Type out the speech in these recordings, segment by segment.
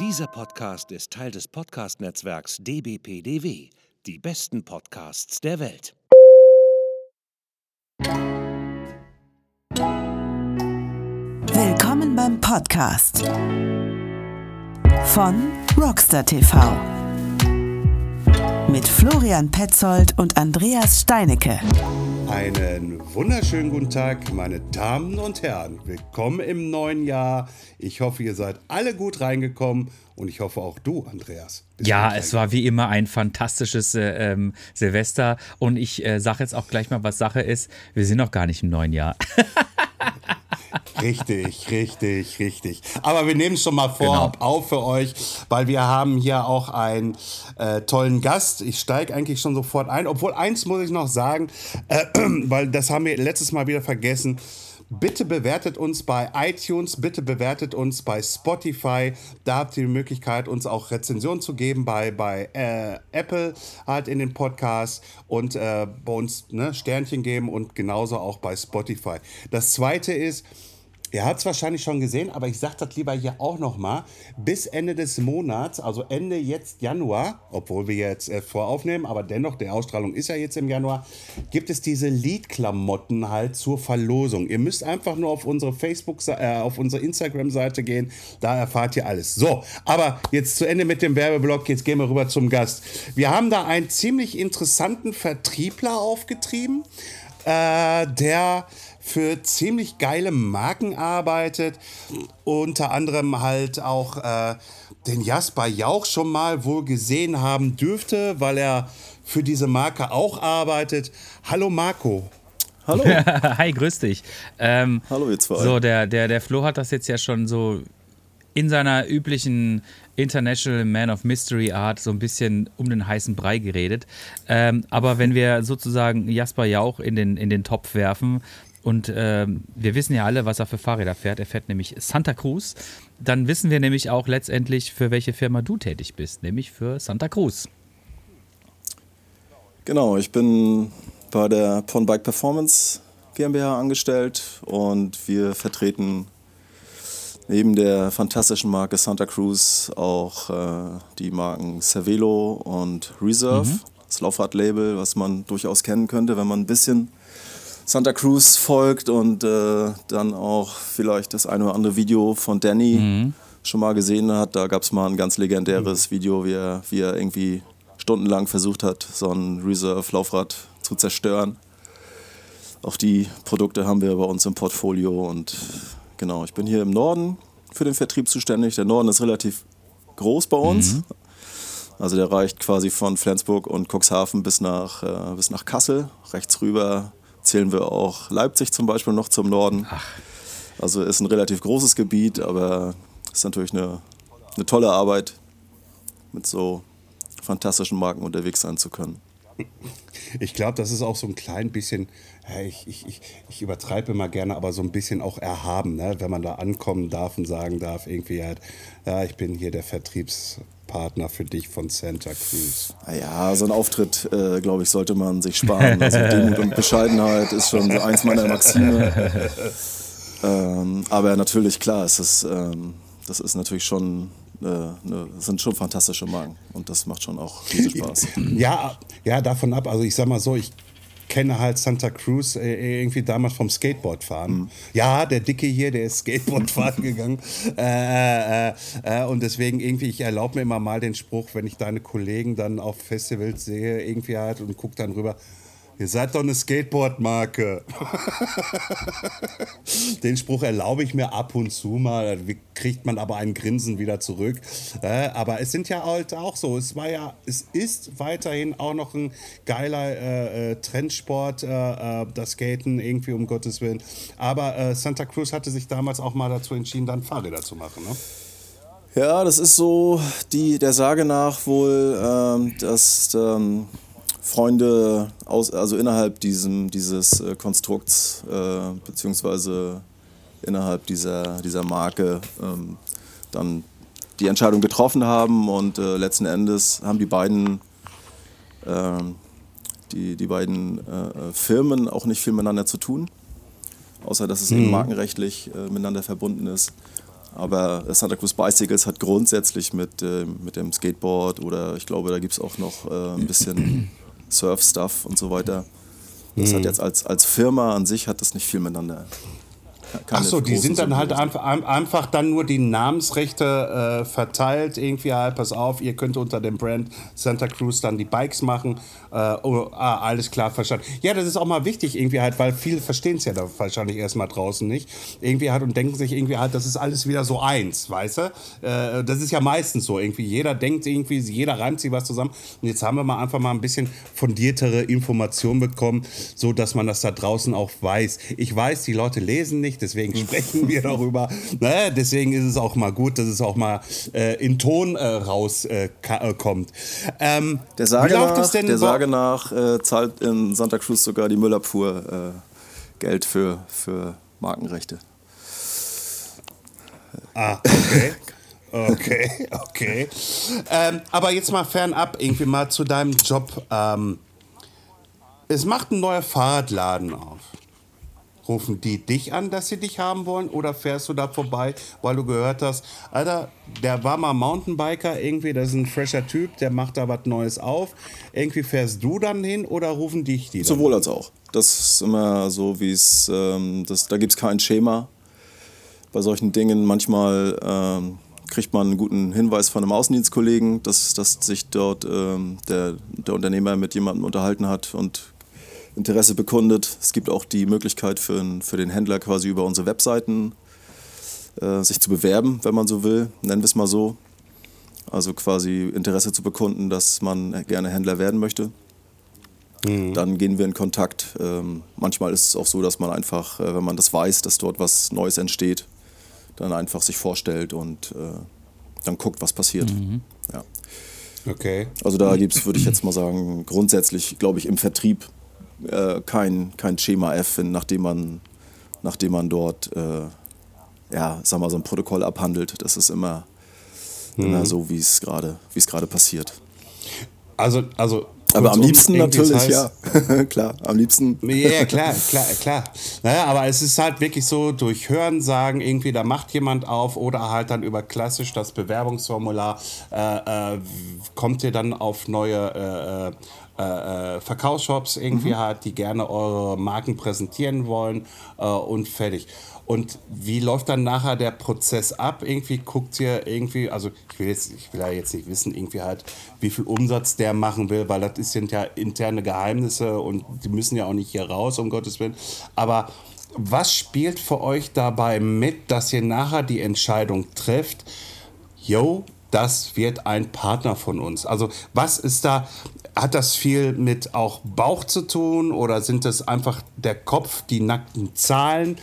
Dieser Podcast ist Teil des Podcast-Netzwerks dbpdw. Die besten Podcasts der Welt. Willkommen beim Podcast von Rockstar TV mit Florian Petzold und Andreas Steinecke. Einen wunderschönen guten Tag, meine Damen und Herren. Willkommen im neuen Jahr. Ich hoffe, ihr seid alle gut reingekommen und ich hoffe auch du, Andreas. Ja, es war wie immer ein fantastisches äh, ähm, Silvester und ich äh, sage jetzt auch gleich mal, was Sache ist. Wir sind noch gar nicht im neuen Jahr. Richtig, richtig, richtig. Aber wir nehmen es schon mal vorab auf für euch, weil wir haben hier auch einen äh, tollen Gast. Ich steige eigentlich schon sofort ein. Obwohl eins muss ich noch sagen, äh, weil das haben wir letztes Mal wieder vergessen. Bitte bewertet uns bei iTunes, bitte bewertet uns bei Spotify. Da habt ihr die Möglichkeit, uns auch Rezensionen zu geben bei, bei äh, Apple halt in den Podcast und äh, bei uns ne, Sternchen geben und genauso auch bei Spotify. Das zweite ist, Ihr habt es wahrscheinlich schon gesehen, aber ich sage das lieber hier auch nochmal. Bis Ende des Monats, also Ende jetzt Januar, obwohl wir jetzt äh, voraufnehmen, aber dennoch, die Ausstrahlung ist ja jetzt im Januar, gibt es diese Liedklamotten halt zur Verlosung. Ihr müsst einfach nur auf unsere Facebook, äh, auf unsere Instagram-Seite gehen, da erfahrt ihr alles. So, aber jetzt zu Ende mit dem Werbeblock, jetzt gehen wir rüber zum Gast. Wir haben da einen ziemlich interessanten Vertriebler aufgetrieben, äh, der für ziemlich geile Marken arbeitet. Unter anderem halt auch äh, den Jasper Jauch schon mal wohl gesehen haben dürfte, weil er für diese Marke auch arbeitet. Hallo Marco. Hallo. Hi, grüß dich. Ähm, Hallo, ihr zwei. So, der, der, der Flo hat das jetzt ja schon so in seiner üblichen International Man of Mystery Art so ein bisschen um den heißen Brei geredet. Ähm, aber wenn wir sozusagen Jasper Jauch in den, in den Topf werfen, und ähm, wir wissen ja alle, was er für Fahrräder fährt. Er fährt nämlich Santa Cruz. Dann wissen wir nämlich auch letztendlich, für welche Firma du tätig bist, nämlich für Santa Cruz. Genau, ich bin bei der Pon Bike Performance GmbH angestellt und wir vertreten neben der fantastischen Marke Santa Cruz auch äh, die Marken Cervelo und Reserve, Mhm. das Laufradlabel, was man durchaus kennen könnte, wenn man ein bisschen Santa Cruz folgt und äh, dann auch vielleicht das eine oder andere Video von Danny Mhm. schon mal gesehen hat. Da gab es mal ein ganz legendäres Video, wie er, wie er irgendwie stundenlang versucht hat, so ein Reserve-Laufrad zu zerstören. Auch die Produkte haben wir bei uns im Portfolio und genau, ich bin hier im Norden für den Vertrieb zuständig. Der Norden ist relativ groß bei uns. Also der reicht quasi von Flensburg und Cuxhaven bis nach, äh, bis nach Kassel. Rechts rüber zählen wir auch Leipzig zum Beispiel noch zum Norden. Also ist ein relativ großes Gebiet, aber ist natürlich eine, eine tolle Arbeit, mit so fantastischen Marken unterwegs sein zu können. Ich glaube, das ist auch so ein klein bisschen, ich, ich, ich, ich übertreibe immer gerne, aber so ein bisschen auch erhaben, ne? wenn man da ankommen darf und sagen darf, irgendwie halt, ja, ich bin hier der Vertriebspartner für dich von Santa Cruz. Naja, so ein Auftritt, äh, glaube ich, sollte man sich sparen. Also Demut und Bescheidenheit ist schon so eins meiner Maxime. Ähm, aber natürlich, klar, es ist, ähm, das ist natürlich schon, äh, ne, sind schon fantastische Marken und das macht schon auch riesen Spaß. Ja, ja, davon ab. Also ich sag mal so, ich kenne halt Santa Cruz äh, irgendwie damals vom Skateboardfahren. Mhm. Ja, der Dicke hier, der ist Skateboardfahren gegangen. Äh, äh, äh, und deswegen irgendwie, ich erlaube mir immer mal den Spruch, wenn ich deine Kollegen dann auf Festivals sehe, irgendwie halt und gucke dann rüber. Ihr seid doch eine Skateboard-Marke. Den Spruch erlaube ich mir ab und zu mal. Kriegt man aber ein Grinsen wieder zurück. Äh, aber es sind ja halt auch so. Es war ja, es ist weiterhin auch noch ein geiler äh, äh, Trendsport, äh, äh, das Skaten irgendwie um Gottes Willen. Aber äh, Santa Cruz hatte sich damals auch mal dazu entschieden, dann Fahrräder zu machen. Ne? Ja, das ist so die, der Sage nach wohl, ähm, dass ähm, Freunde aus, also innerhalb diesem, dieses äh, Konstrukts äh, beziehungsweise innerhalb dieser, dieser Marke ähm, dann die Entscheidung getroffen haben und äh, letzten Endes haben die beiden ähm, die, die beiden äh, Firmen auch nicht viel miteinander zu tun, außer dass es eben markenrechtlich äh, miteinander verbunden ist. Aber Santa Cruz Bicycles hat grundsätzlich mit, äh, mit dem Skateboard oder ich glaube, da gibt es auch noch äh, ein bisschen Surf-Stuff und so weiter. Das mhm. hat jetzt als, als Firma an sich hat das nicht viel miteinander Achso, die sind dann halt einfach, einfach dann nur die Namensrechte äh, verteilt. Irgendwie halt, pass auf, ihr könnt unter dem Brand Santa Cruz dann die Bikes machen. Äh, oh, ah, alles klar, verstanden. Ja, das ist auch mal wichtig irgendwie halt, weil viele verstehen es ja da wahrscheinlich erstmal draußen nicht. Irgendwie halt und denken sich irgendwie halt, das ist alles wieder so eins, weißt du? Äh, das ist ja meistens so irgendwie. Jeder denkt irgendwie, jeder reimt sich was zusammen. Und jetzt haben wir mal einfach mal ein bisschen fundiertere Informationen bekommen, so dass man das da draußen auch weiß. Ich weiß, die Leute lesen nicht, deswegen sprechen wir darüber. Ne? Deswegen ist es auch mal gut, dass es auch mal äh, in Ton äh, rauskommt. Äh, ähm, der Sage nach, der Sage nach äh, zahlt in Santa Cruz sogar die Müllabfuhr äh, Geld für, für Markenrechte. Ah, okay. Okay, okay. Ähm, aber jetzt mal fernab, irgendwie mal zu deinem Job. Ähm, es macht ein neuer Fahrradladen auf. Rufen die dich an, dass sie dich haben wollen? Oder fährst du da vorbei, weil du gehört hast, Alter, der war mal Mountainbiker irgendwie, das ist ein fresher Typ, der macht da was Neues auf. Irgendwie fährst du dann hin oder rufen dich die? Sowohl als auch. Das ist immer so, wie es, ähm, da gibt es kein Schema bei solchen Dingen. Manchmal ähm, kriegt man einen guten Hinweis von einem Außendienstkollegen, dass, dass sich dort ähm, der, der Unternehmer mit jemandem unterhalten hat und Interesse bekundet. Es gibt auch die Möglichkeit für, für den Händler quasi über unsere Webseiten äh, sich zu bewerben, wenn man so will, nennen wir es mal so. Also quasi Interesse zu bekunden, dass man gerne Händler werden möchte. Mhm. Dann gehen wir in Kontakt. Ähm, manchmal ist es auch so, dass man einfach, äh, wenn man das weiß, dass dort was Neues entsteht, dann einfach sich vorstellt und äh, dann guckt, was passiert. Mhm. Ja. Okay. Also da gibt es, würde ich jetzt mal sagen, grundsätzlich, glaube ich, im Vertrieb äh, kein, kein Schema F, nachdem man, nachdem man dort äh, ja, sag mal, so ein Protokoll abhandelt. Das ist immer, mhm. immer so, wie es gerade passiert. Also, also aber am liebsten natürlich, heißt, ja. klar, am liebsten. Ja, klar, klar, klar. Naja, aber es ist halt wirklich so, durch Hören sagen, irgendwie, da macht jemand auf oder halt dann über klassisch das Bewerbungsformular äh, äh, kommt ihr dann auf neue äh, äh, äh, Verkaufsshops irgendwie mhm. halt, die gerne eure Marken präsentieren wollen äh, und fertig. Und wie läuft dann nachher der Prozess ab? Irgendwie guckt ihr irgendwie, also ich will jetzt, ich will ja jetzt nicht wissen, irgendwie halt, wie viel Umsatz der machen will, weil das sind ja interne Geheimnisse und die müssen ja auch nicht hier raus, um Gottes Willen. Aber was spielt für euch dabei mit, dass ihr nachher die Entscheidung trifft, yo, das wird ein Partner von uns. Also was ist da, hat das viel mit auch Bauch zu tun oder sind das einfach der Kopf, die nackten Zahlen?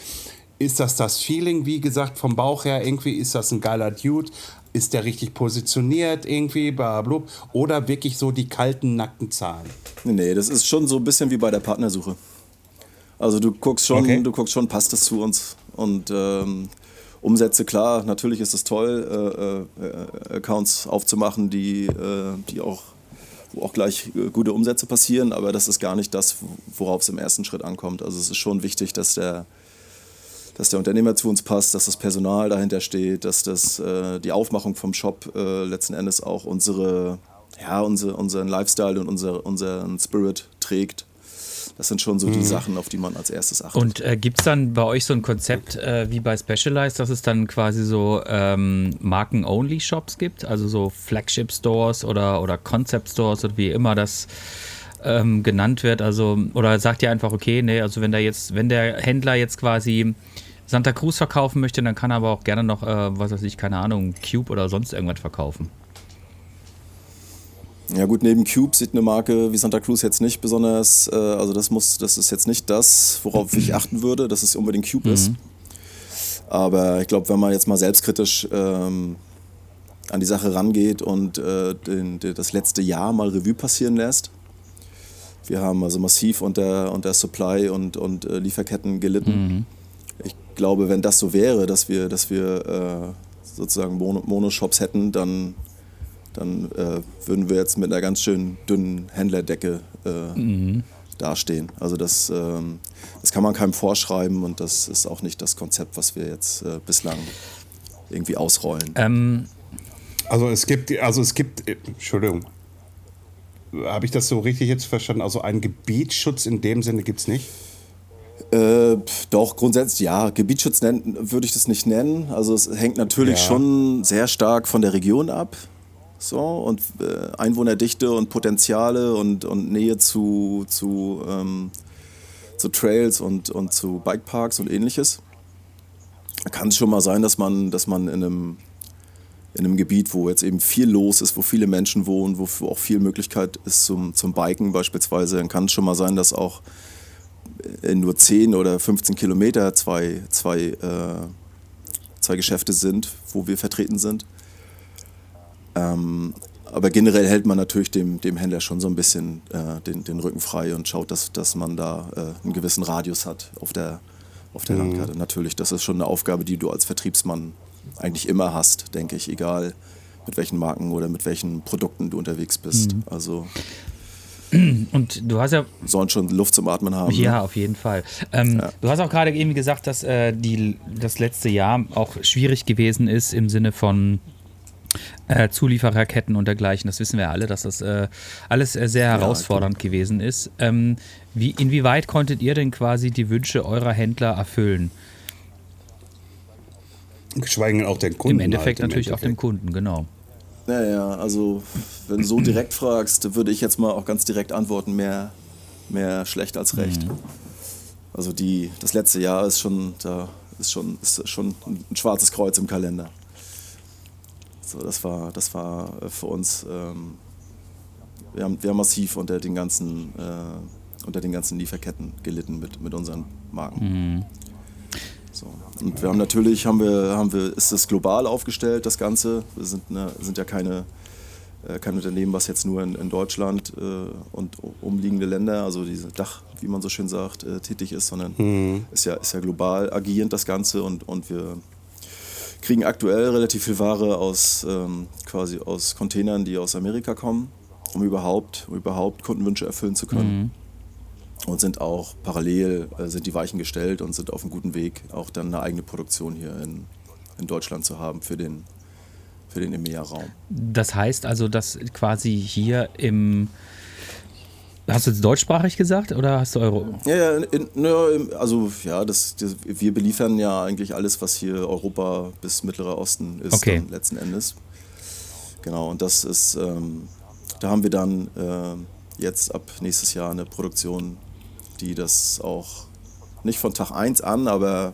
Ist das das Feeling, wie gesagt, vom Bauch her irgendwie? Ist das ein geiler Dude? Ist der richtig positioniert irgendwie, blablabla, oder wirklich so die kalten, nackten Zahlen? Nee, das ist schon so ein bisschen wie bei der Partnersuche. Also du guckst schon, okay. du guckst schon, passt das zu uns? Und ähm, Umsätze, klar, natürlich ist es toll, äh, äh, Accounts aufzumachen, die, äh, die auch wo auch gleich äh, gute Umsätze passieren, aber das ist gar nicht das, worauf es im ersten Schritt ankommt. Also es ist schon wichtig, dass der, dass der Unternehmer zu uns passt, dass das Personal dahinter steht, dass das, äh, die Aufmachung vom Shop äh, letzten Endes auch unsere, ja, unsere, unseren Lifestyle und unser, unseren Spirit trägt. Das sind schon so die mhm. Sachen, auf die man als erstes achtet. Und äh, gibt es dann bei euch so ein Konzept äh, wie bei Specialized, dass es dann quasi so ähm, Marken-Only-Shops gibt? Also so Flagship-Stores oder, oder Concept-Stores oder wie immer das ähm, genannt wird? Also, oder sagt ihr einfach, okay, nee, also wenn der jetzt, wenn der Händler jetzt quasi Santa Cruz verkaufen möchte, dann kann er aber auch gerne noch, äh, was weiß ich, keine Ahnung, Cube oder sonst irgendwas verkaufen. Ja gut, neben Cube sieht eine Marke wie Santa Cruz jetzt nicht besonders, äh, also das muss, das ist jetzt nicht das, worauf ich achten würde, dass es unbedingt Cube mhm. ist. Aber ich glaube, wenn man jetzt mal selbstkritisch ähm, an die Sache rangeht und äh, den, den, das letzte Jahr mal Revue passieren lässt, wir haben also massiv unter, unter Supply und, und äh, Lieferketten gelitten. Mhm. Ich glaube, wenn das so wäre, dass wir, dass wir äh, sozusagen Monoshops hätten, dann dann äh, würden wir jetzt mit einer ganz schön dünnen Händlerdecke äh, mhm. dastehen. Also das, ähm, das kann man keinem vorschreiben und das ist auch nicht das Konzept, was wir jetzt äh, bislang irgendwie ausrollen. Ähm, also es gibt, also es gibt, Entschuldigung, habe ich das so richtig jetzt verstanden? Also einen Gebietsschutz in dem Sinne gibt es nicht? Äh, doch, grundsätzlich ja. Gebietsschutz nennen, würde ich das nicht nennen. Also es hängt natürlich ja. schon sehr stark von der Region ab. So, und äh, Einwohnerdichte und Potenziale und, und Nähe zu, zu, ähm, zu Trails und, und zu Bikeparks und ähnliches. Kann es schon mal sein, dass man, dass man in einem in einem Gebiet, wo jetzt eben viel los ist, wo viele Menschen wohnen, wo auch viel Möglichkeit ist zum, zum Biken beispielsweise, dann kann es schon mal sein, dass auch in nur 10 oder 15 Kilometer zwei, zwei, äh, zwei Geschäfte sind, wo wir vertreten sind. Ähm, aber generell hält man natürlich dem, dem Händler schon so ein bisschen äh, den, den Rücken frei und schaut, dass, dass man da äh, einen gewissen Radius hat auf der, auf der mhm. Landkarte. Natürlich, das ist schon eine Aufgabe, die du als Vertriebsmann eigentlich immer hast, denke ich, egal mit welchen Marken oder mit welchen Produkten du unterwegs bist. Mhm. Also und du hast ja. Sollen schon Luft zum Atmen haben. Ja, ne? auf jeden Fall. Ähm, ja. Du hast auch gerade eben gesagt, dass äh, die, das letzte Jahr auch schwierig gewesen ist im Sinne von äh, Zuliefererketten und dergleichen. Das wissen wir alle, dass das äh, alles äh, sehr herausfordernd ja, gewesen ist. Ähm, wie, inwieweit konntet ihr denn quasi die Wünsche eurer Händler erfüllen? Geschweige auch den Kunden. Im Endeffekt halt, natürlich Endeffekt. auch dem Kunden, genau. Naja, also wenn du so direkt fragst, würde ich jetzt mal auch ganz direkt antworten, mehr, mehr schlecht als recht. Mhm. Also die, das letzte Jahr ist schon, da ist schon, ist schon ein schwarzes Kreuz im Kalender. So, das war, das war für uns, ähm, wir, haben, wir haben massiv unter den ganzen, äh, unter den ganzen Lieferketten gelitten mit, mit unseren Marken. Mhm. So. Und wir haben natürlich, haben wir, haben wir, ist es global aufgestellt, das Ganze. Wir sind, eine, sind ja keine, äh, kein Unternehmen, was jetzt nur in, in Deutschland äh, und umliegende Länder, also diese Dach, wie man so schön sagt, äh, tätig ist, sondern mhm. ist, ja, ist ja global agierend das Ganze und, und wir kriegen aktuell relativ viel Ware aus ähm, quasi aus Containern, die aus Amerika kommen, um überhaupt, um überhaupt Kundenwünsche erfüllen zu können. Mhm und sind auch parallel, äh, sind die Weichen gestellt und sind auf einem guten Weg, auch dann eine eigene Produktion hier in, in Deutschland zu haben für den, für den EMEA-Raum. Das heißt also, dass quasi hier im Hast du jetzt deutschsprachig gesagt oder hast du Euro? Ja, ja in, in, also ja, das, das, wir beliefern ja eigentlich alles, was hier Europa bis Mittlerer Osten ist, okay. letzten Endes. Genau, und das ist, ähm, da haben wir dann äh, jetzt ab nächstes Jahr eine Produktion die das auch nicht von Tag 1 an, aber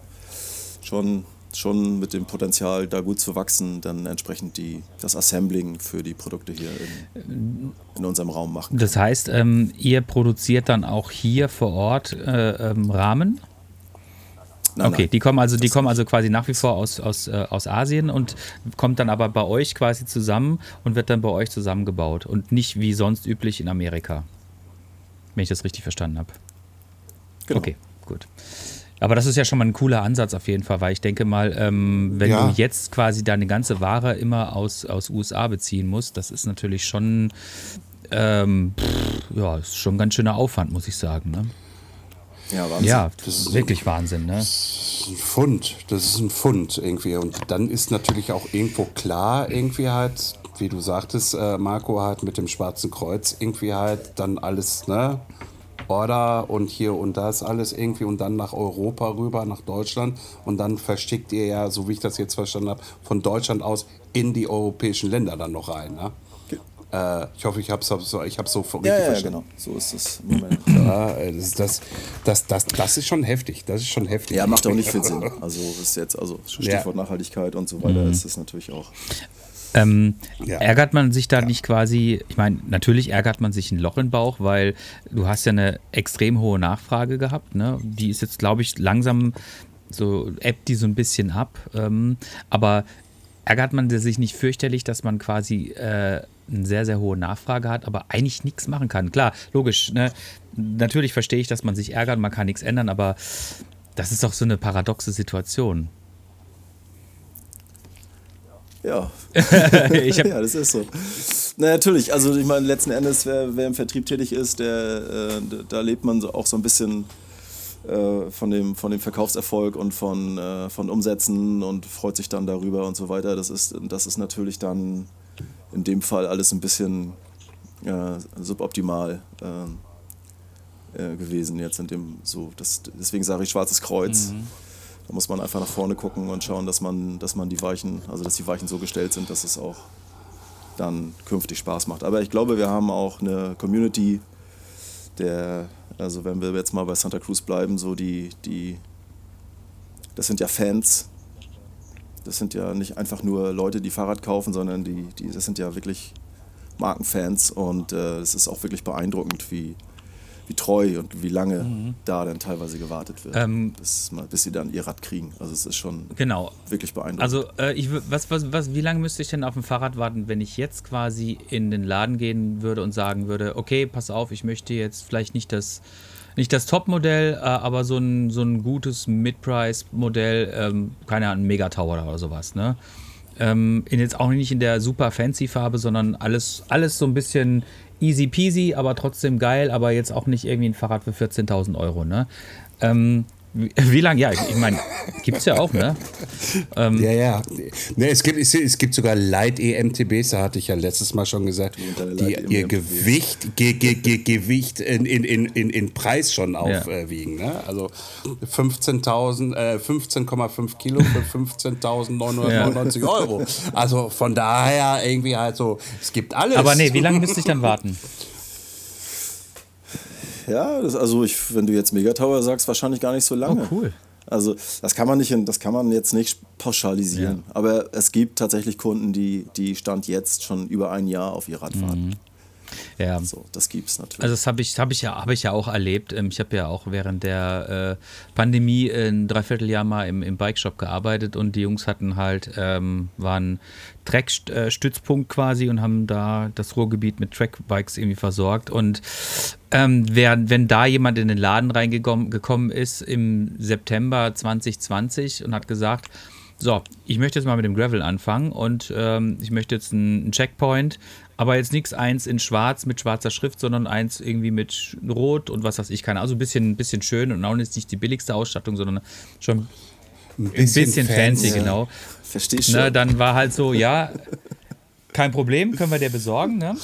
schon, schon mit dem Potenzial, da gut zu wachsen, dann entsprechend die, das Assembling für die Produkte hier in, in unserem Raum machen. Das heißt, ähm, ihr produziert dann auch hier vor Ort äh, ähm, Rahmen? Nein, okay, nein. die kommen also, die kommen also quasi nach wie vor aus, aus, äh, aus Asien und kommt dann aber bei euch quasi zusammen und wird dann bei euch zusammengebaut und nicht wie sonst üblich in Amerika. Wenn ich das richtig verstanden habe. Genau. Okay, gut. Aber das ist ja schon mal ein cooler Ansatz auf jeden Fall, weil ich denke mal, ähm, wenn ja. du jetzt quasi deine ganze Ware immer aus, aus USA beziehen musst, das ist natürlich schon, ähm, pff, ja, ist schon ein ganz schöner Aufwand, muss ich sagen. Ne? Ja, Wahnsinn. Ja, das ist wirklich Wahnsinn. Ne? Das ist ein Fund, das ist ein Fund irgendwie. Und dann ist natürlich auch irgendwo klar, irgendwie halt, wie du sagtest, äh, Marco, halt mit dem Schwarzen Kreuz irgendwie halt dann alles, ne? Order und hier und das alles irgendwie und dann nach Europa rüber, nach Deutschland und dann verschickt ihr ja, so wie ich das jetzt verstanden habe, von Deutschland aus in die europäischen Länder dann noch rein. Ne? Äh, ich hoffe, ich habe es so, ich hab so richtig ja, ja, verstanden. genau. So ist es im Moment. Ja, das, das, das, das, das ist schon heftig. Das ist schon heftig. Ja, macht auch nicht viel Sinn. Also ist jetzt, also Stichwort ja. Nachhaltigkeit und so weiter, mhm. ist es natürlich auch. Ähm, ja. Ärgert man sich da ja. nicht quasi, ich meine, natürlich ärgert man sich ein Loch im Bauch, weil du hast ja eine extrem hohe Nachfrage gehabt. Ne? Die ist jetzt, glaube ich, langsam so, ebbt die so ein bisschen ab. Ähm, aber ärgert man sich nicht fürchterlich, dass man quasi äh, eine sehr, sehr hohe Nachfrage hat, aber eigentlich nichts machen kann? Klar, logisch. Ne? Natürlich verstehe ich, dass man sich ärgert, man kann nichts ändern, aber das ist doch so eine paradoxe Situation. Ja. ja, das ist so. Na, natürlich, also ich meine, letzten Endes, wer, wer im Vertrieb tätig ist, der, äh, da lebt man auch so ein bisschen äh, von, dem, von dem Verkaufserfolg und von, äh, von Umsätzen und freut sich dann darüber und so weiter. Das ist, das ist natürlich dann in dem Fall alles ein bisschen äh, suboptimal äh, äh, gewesen jetzt in dem so. Das, deswegen sage ich Schwarzes Kreuz. Mhm. Da muss man einfach nach vorne gucken und schauen, dass man, dass man die Weichen, also dass die Weichen so gestellt sind, dass es auch dann künftig Spaß macht. Aber ich glaube, wir haben auch eine Community, der, also wenn wir jetzt mal bei Santa Cruz bleiben, so die, die, das sind ja Fans. Das sind ja nicht einfach nur Leute, die Fahrrad kaufen, sondern die, die das sind ja wirklich Markenfans und äh, es ist auch wirklich beeindruckend, wie, wie treu und wie lange mhm. da dann teilweise gewartet wird, ähm, bis, bis, sie dann ihr Rad kriegen. Also es ist schon genau. wirklich beeindruckend. Also äh, ich, was, was, was, wie lange müsste ich denn auf dem Fahrrad warten, wenn ich jetzt quasi in den Laden gehen würde und sagen würde, okay, pass auf, ich möchte jetzt vielleicht nicht das nicht das Top-Modell, äh, aber so ein, so ein gutes Mid-Price-Modell, ähm, keine Ahnung, Mega Tower oder sowas, ne? Ähm, in jetzt auch nicht in der super fancy Farbe, sondern alles, alles so ein bisschen easy peasy, aber trotzdem geil, aber jetzt auch nicht irgendwie ein Fahrrad für 14.000 Euro. Ne? Ähm, wie, wie lange? Ja, ich meine, gibt es ja auch, ne? Ähm, ja, ja. Ne, es, gibt, es, es gibt sogar Light-EMTBs, da hatte ich ja letztes Mal schon gesagt, die ihr Gewicht, ge, ge, ge, Gewicht in, in, in, in Preis schon aufwiegen. Ja. Ne? Also 15.000, äh, 15,5 Kilo für 15.999 ja. Euro. Also von daher irgendwie halt so, es gibt alles. Aber nee, wie lange müsste ich dann warten? Ja, das, also ich, wenn du jetzt Megatower sagst, wahrscheinlich gar nicht so lange. Oh, cool. Also das kann man nicht, das kann man jetzt nicht pauschalisieren. Ja. Aber es gibt tatsächlich Kunden, die, die Stand jetzt schon über ein Jahr auf ihr Rad warten. Mhm. Ja. So, das gibt es natürlich. Also das habe ich, hab ich, ja, hab ich ja auch erlebt. Ähm, ich habe ja auch während der äh, Pandemie ein Dreivierteljahr mal im, im Bike-Shop gearbeitet und die Jungs hatten halt, ähm, waren Track-Stützpunkt quasi und haben da das Ruhrgebiet mit Trackbikes irgendwie versorgt. Und ähm, wer, wenn da jemand in den Laden reingekommen ist im September 2020 und hat gesagt, so, ich möchte jetzt mal mit dem Gravel anfangen und ähm, ich möchte jetzt einen Checkpoint aber jetzt nichts eins in schwarz mit schwarzer Schrift, sondern eins irgendwie mit rot und was weiß ich, keine Also ein bisschen, bisschen schön und auch nicht die billigste Ausstattung, sondern schon ein bisschen, bisschen fancy, fancy, genau. Verstehe schon. Ne, dann war halt so, ja, kein Problem, können wir dir besorgen, ne?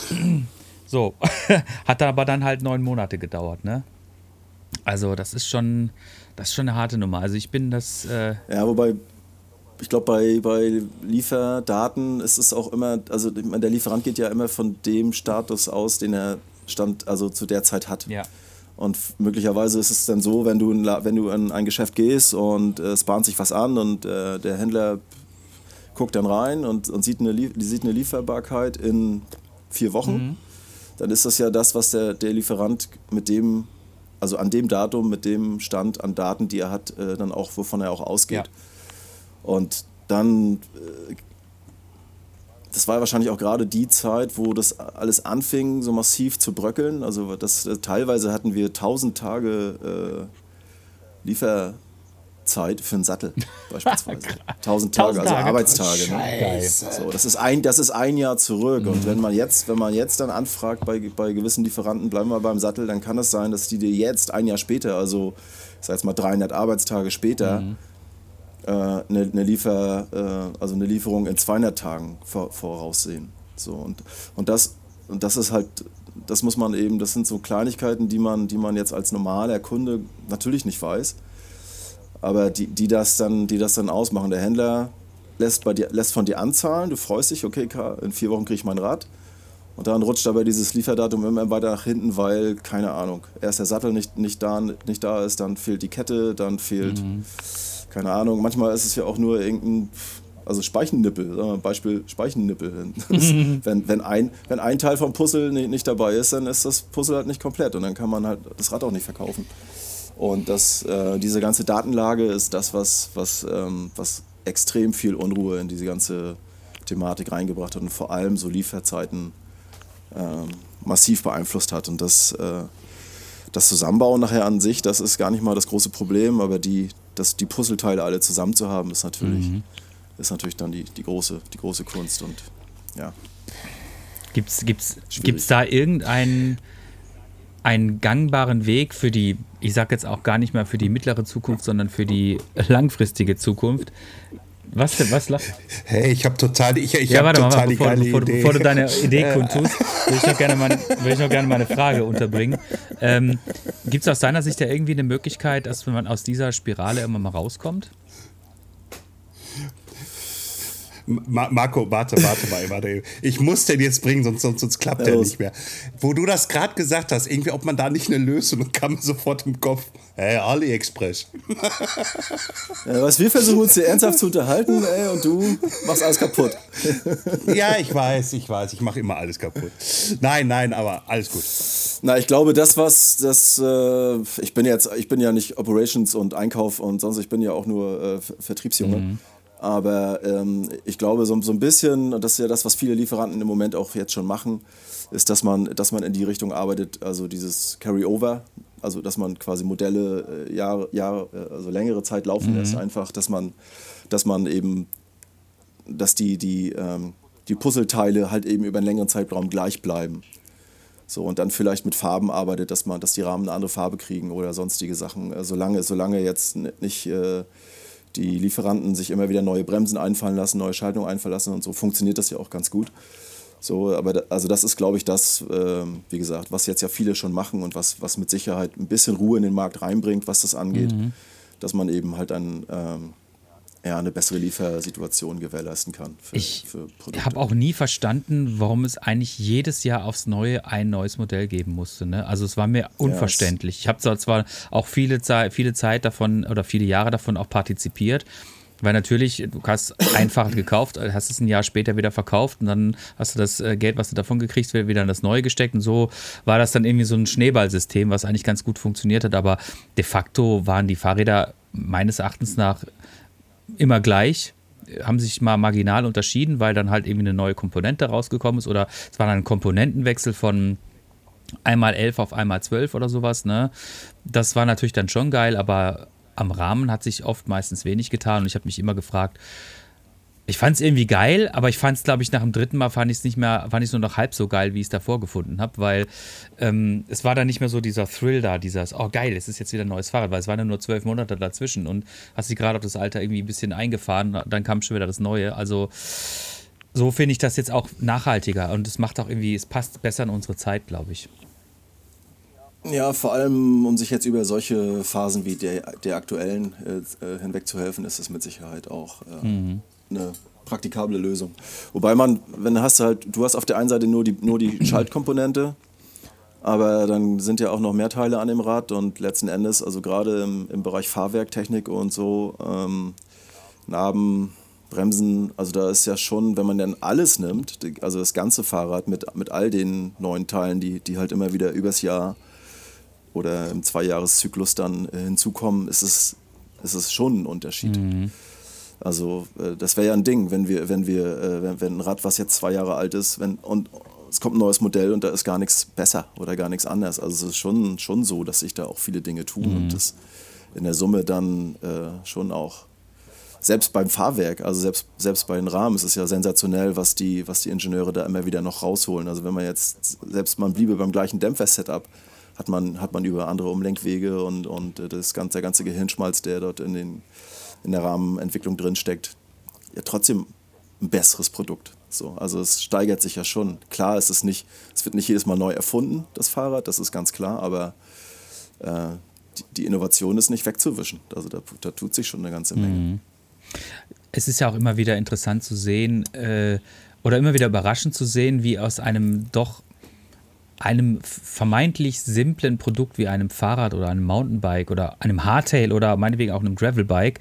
So, hat aber dann halt neun Monate gedauert, ne? Also das ist schon, das ist schon eine harte Nummer. Also ich bin das. Äh ja, wobei ich glaube, bei, bei Lieferdaten ist es auch immer, also der Lieferant geht ja immer von dem Status aus, den er stand, also zu der Zeit hat. Ja. Und möglicherweise ist es dann so, wenn du, in, wenn du in ein Geschäft gehst und äh, es bahnt sich was an und äh, der Händler guckt dann rein und, und sieht, eine, sieht eine Lieferbarkeit in vier Wochen, mhm. dann ist das ja das, was der, der Lieferant mit dem, also an dem Datum, mit dem Stand an Daten, die er hat, äh, dann auch, wovon er auch ausgeht. Ja. Und dann, äh, das war wahrscheinlich auch gerade die Zeit, wo das alles anfing, so massiv zu bröckeln. Also das, äh, teilweise hatten wir 1000 Tage äh, Lieferzeit für einen Sattel beispielsweise. 1000 Tage, also Tage. Arbeitstage. Ne? So, das, ist ein, das ist ein Jahr zurück. Mhm. Und wenn man, jetzt, wenn man jetzt dann anfragt bei, bei gewissen Lieferanten, bleiben wir beim Sattel, dann kann es sein, dass die dir jetzt ein Jahr später, also ich sag jetzt mal 300 Arbeitstage später, mhm eine, eine, Liefer, äh, also eine Lieferung in 200 Tagen vor, voraussehen. So, und, und, das, und das ist halt, das muss man eben, das sind so Kleinigkeiten, die man, die man jetzt als normaler Kunde natürlich nicht weiß, aber die, die, das, dann, die das dann ausmachen. Der Händler lässt, bei dir, lässt von dir anzahlen, du freust dich, okay, in vier Wochen kriege ich mein Rad. Und dann rutscht aber dieses Lieferdatum immer weiter nach hinten, weil, keine Ahnung, erst der Sattel nicht, nicht, da, nicht da ist, dann fehlt die Kette, dann fehlt mhm keine Ahnung, manchmal ist es ja auch nur irgendein, also Speichennippel, Beispiel Speichennippel. wenn, wenn, ein, wenn ein Teil vom Puzzle nicht, nicht dabei ist, dann ist das Puzzle halt nicht komplett und dann kann man halt das Rad auch nicht verkaufen. Und das, äh, diese ganze Datenlage ist das, was, was, ähm, was extrem viel Unruhe in diese ganze Thematik reingebracht hat und vor allem so Lieferzeiten ähm, massiv beeinflusst hat. Und das, äh, das Zusammenbauen nachher an sich, das ist gar nicht mal das große Problem, aber die, das, die Puzzleteile alle zusammen zu haben, ist natürlich, mhm. ist natürlich dann die, die, große, die große Kunst. Und ja. Gibt es gibt's, gibt's da irgendeinen einen gangbaren Weg für die, ich sage jetzt auch gar nicht mehr für die mittlere Zukunft, sondern für die langfristige Zukunft. Was denn? Was lachst Hey, ich habe total, ich, ich ja, warte total mal, die bevor, geile bevor, Idee. bevor du deine Idee kundtust, würde ich noch gerne meine, würde ich noch gerne meine Frage unterbringen. Ähm, Gibt es aus deiner Sicht ja irgendwie eine Möglichkeit, dass man aus dieser Spirale immer mal rauskommt? Ma Marco, warte, warte mal, warte. Ich muss den jetzt bringen, sonst, sonst, sonst klappt der nicht mehr. Wo du das gerade gesagt hast, irgendwie, ob man da nicht eine Lösung kam sofort im Kopf. Hey, AliExpress. Ja, was wir versuchen uns hier ernsthaft zu unterhalten, ey, und du machst alles kaputt. ja, ich weiß, ich weiß, ich mache immer alles kaputt. Nein, nein, aber alles gut. Na, ich glaube, das, was das, äh, ich bin jetzt, ich bin ja nicht Operations und Einkauf und sonst, ich bin ja auch nur äh, Ver- Vertriebsjunge. Aber ähm, ich glaube, so, so ein bisschen, und das ist ja das, was viele Lieferanten im Moment auch jetzt schon machen, ist, dass man, dass man in die Richtung arbeitet, also dieses Carry-Over, also dass man quasi Modelle äh, Jahr, Jahr, äh, also längere Zeit laufen lässt, einfach, dass man, dass man eben, dass die, die, ähm, die Puzzleteile halt eben über einen längeren Zeitraum gleich bleiben. So, und dann vielleicht mit Farben arbeitet, dass man, dass die Rahmen eine andere Farbe kriegen oder sonstige Sachen. Äh, solange, solange jetzt nicht äh, die Lieferanten sich immer wieder neue Bremsen einfallen lassen, neue Schaltungen einfallen lassen und so, funktioniert das ja auch ganz gut. So, aber da, also das ist, glaube ich, das, ähm, wie gesagt, was jetzt ja viele schon machen und was, was mit Sicherheit ein bisschen Ruhe in den Markt reinbringt, was das angeht, dass man eben halt dann ähm, ja, eine bessere Liefersituation gewährleisten kann für, Ich für Produkte. Ich habe auch nie verstanden, warum es eigentlich jedes Jahr aufs Neue ein neues Modell geben musste. Ne? Also es war mir unverständlich. Ich habe zwar, auch viele, viele Zeit davon oder viele Jahre davon auch partizipiert. Weil natürlich, du hast ein Fahrrad gekauft, hast es ein Jahr später wieder verkauft und dann hast du das äh, Geld, was du davon gekriegt, wieder in das Neue gesteckt. Und so war das dann irgendwie so ein Schneeballsystem, was eigentlich ganz gut funktioniert hat. Aber de facto waren die Fahrräder meines Erachtens nach immer gleich, haben sich mal marginal unterschieden, weil dann halt irgendwie eine neue Komponente rausgekommen ist oder es war dann ein Komponentenwechsel von einmal 11 auf einmal 12 oder sowas, ne? Das war natürlich dann schon geil, aber am Rahmen hat sich oft meistens wenig getan und ich habe mich immer gefragt, ich fand es irgendwie geil, aber ich fand es, glaube ich, nach dem dritten Mal fand ich es nicht mehr, fand ich nur noch halb so geil, wie ich es davor gefunden habe, weil ähm, es war dann nicht mehr so dieser Thrill da, dieses, oh geil, es ist jetzt wieder ein neues Fahrrad, weil es waren ja nur zwölf Monate dazwischen und hast dich gerade auf das Alter irgendwie ein bisschen eingefahren, dann kam schon wieder das Neue. Also so finde ich das jetzt auch nachhaltiger und es macht auch irgendwie, es passt besser in unsere Zeit, glaube ich. Ja, vor allem, um sich jetzt über solche Phasen wie der, der aktuellen äh, äh, hinweg zu helfen, ist es mit Sicherheit auch äh, eine praktikable Lösung. Wobei man, wenn du hast halt, du hast auf der einen Seite nur die, nur die Schaltkomponente, aber dann sind ja auch noch mehr Teile an dem Rad und letzten Endes, also gerade im, im Bereich Fahrwerktechnik und so, ähm, Narben, Bremsen, also da ist ja schon, wenn man dann alles nimmt, also das ganze Fahrrad mit, mit all den neuen Teilen, die, die halt immer wieder übers Jahr oder im Zweijahreszyklus dann äh, hinzukommen, ist es, ist es schon ein Unterschied. Also äh, das wäre ja ein Ding, wenn wir, wenn wir, äh, wenn, wenn ein Rad, was jetzt zwei Jahre alt ist, wenn und es kommt ein neues Modell und da ist gar nichts besser oder gar nichts anders. Also es ist schon, schon so, dass sich da auch viele Dinge tun und das in der Summe dann äh, schon auch selbst beim Fahrwerk, also selbst, selbst bei den Rahmen ist es ja sensationell, was die, was die Ingenieure da immer wieder noch rausholen. Also wenn man jetzt, selbst man bliebe beim gleichen Dämpfer-Setup, hat man, hat man über andere Umlenkwege und, und äh, das ganze, der ganze Gehirnschmalz, der dort in, den, in der Rahmenentwicklung drinsteckt, ja trotzdem ein besseres Produkt. So, also es steigert sich ja schon. Klar ist es nicht, es wird nicht jedes Mal neu erfunden, das Fahrrad, das ist ganz klar, aber äh, die, die Innovation ist nicht wegzuwischen. Also da, da tut sich schon eine ganze Menge. es ist ja auch immer wieder interessant zu sehen äh, oder immer wieder überraschend zu sehen, wie aus einem doch einem vermeintlich simplen Produkt wie einem Fahrrad oder einem Mountainbike oder einem Hardtail oder meinetwegen auch einem Gravelbike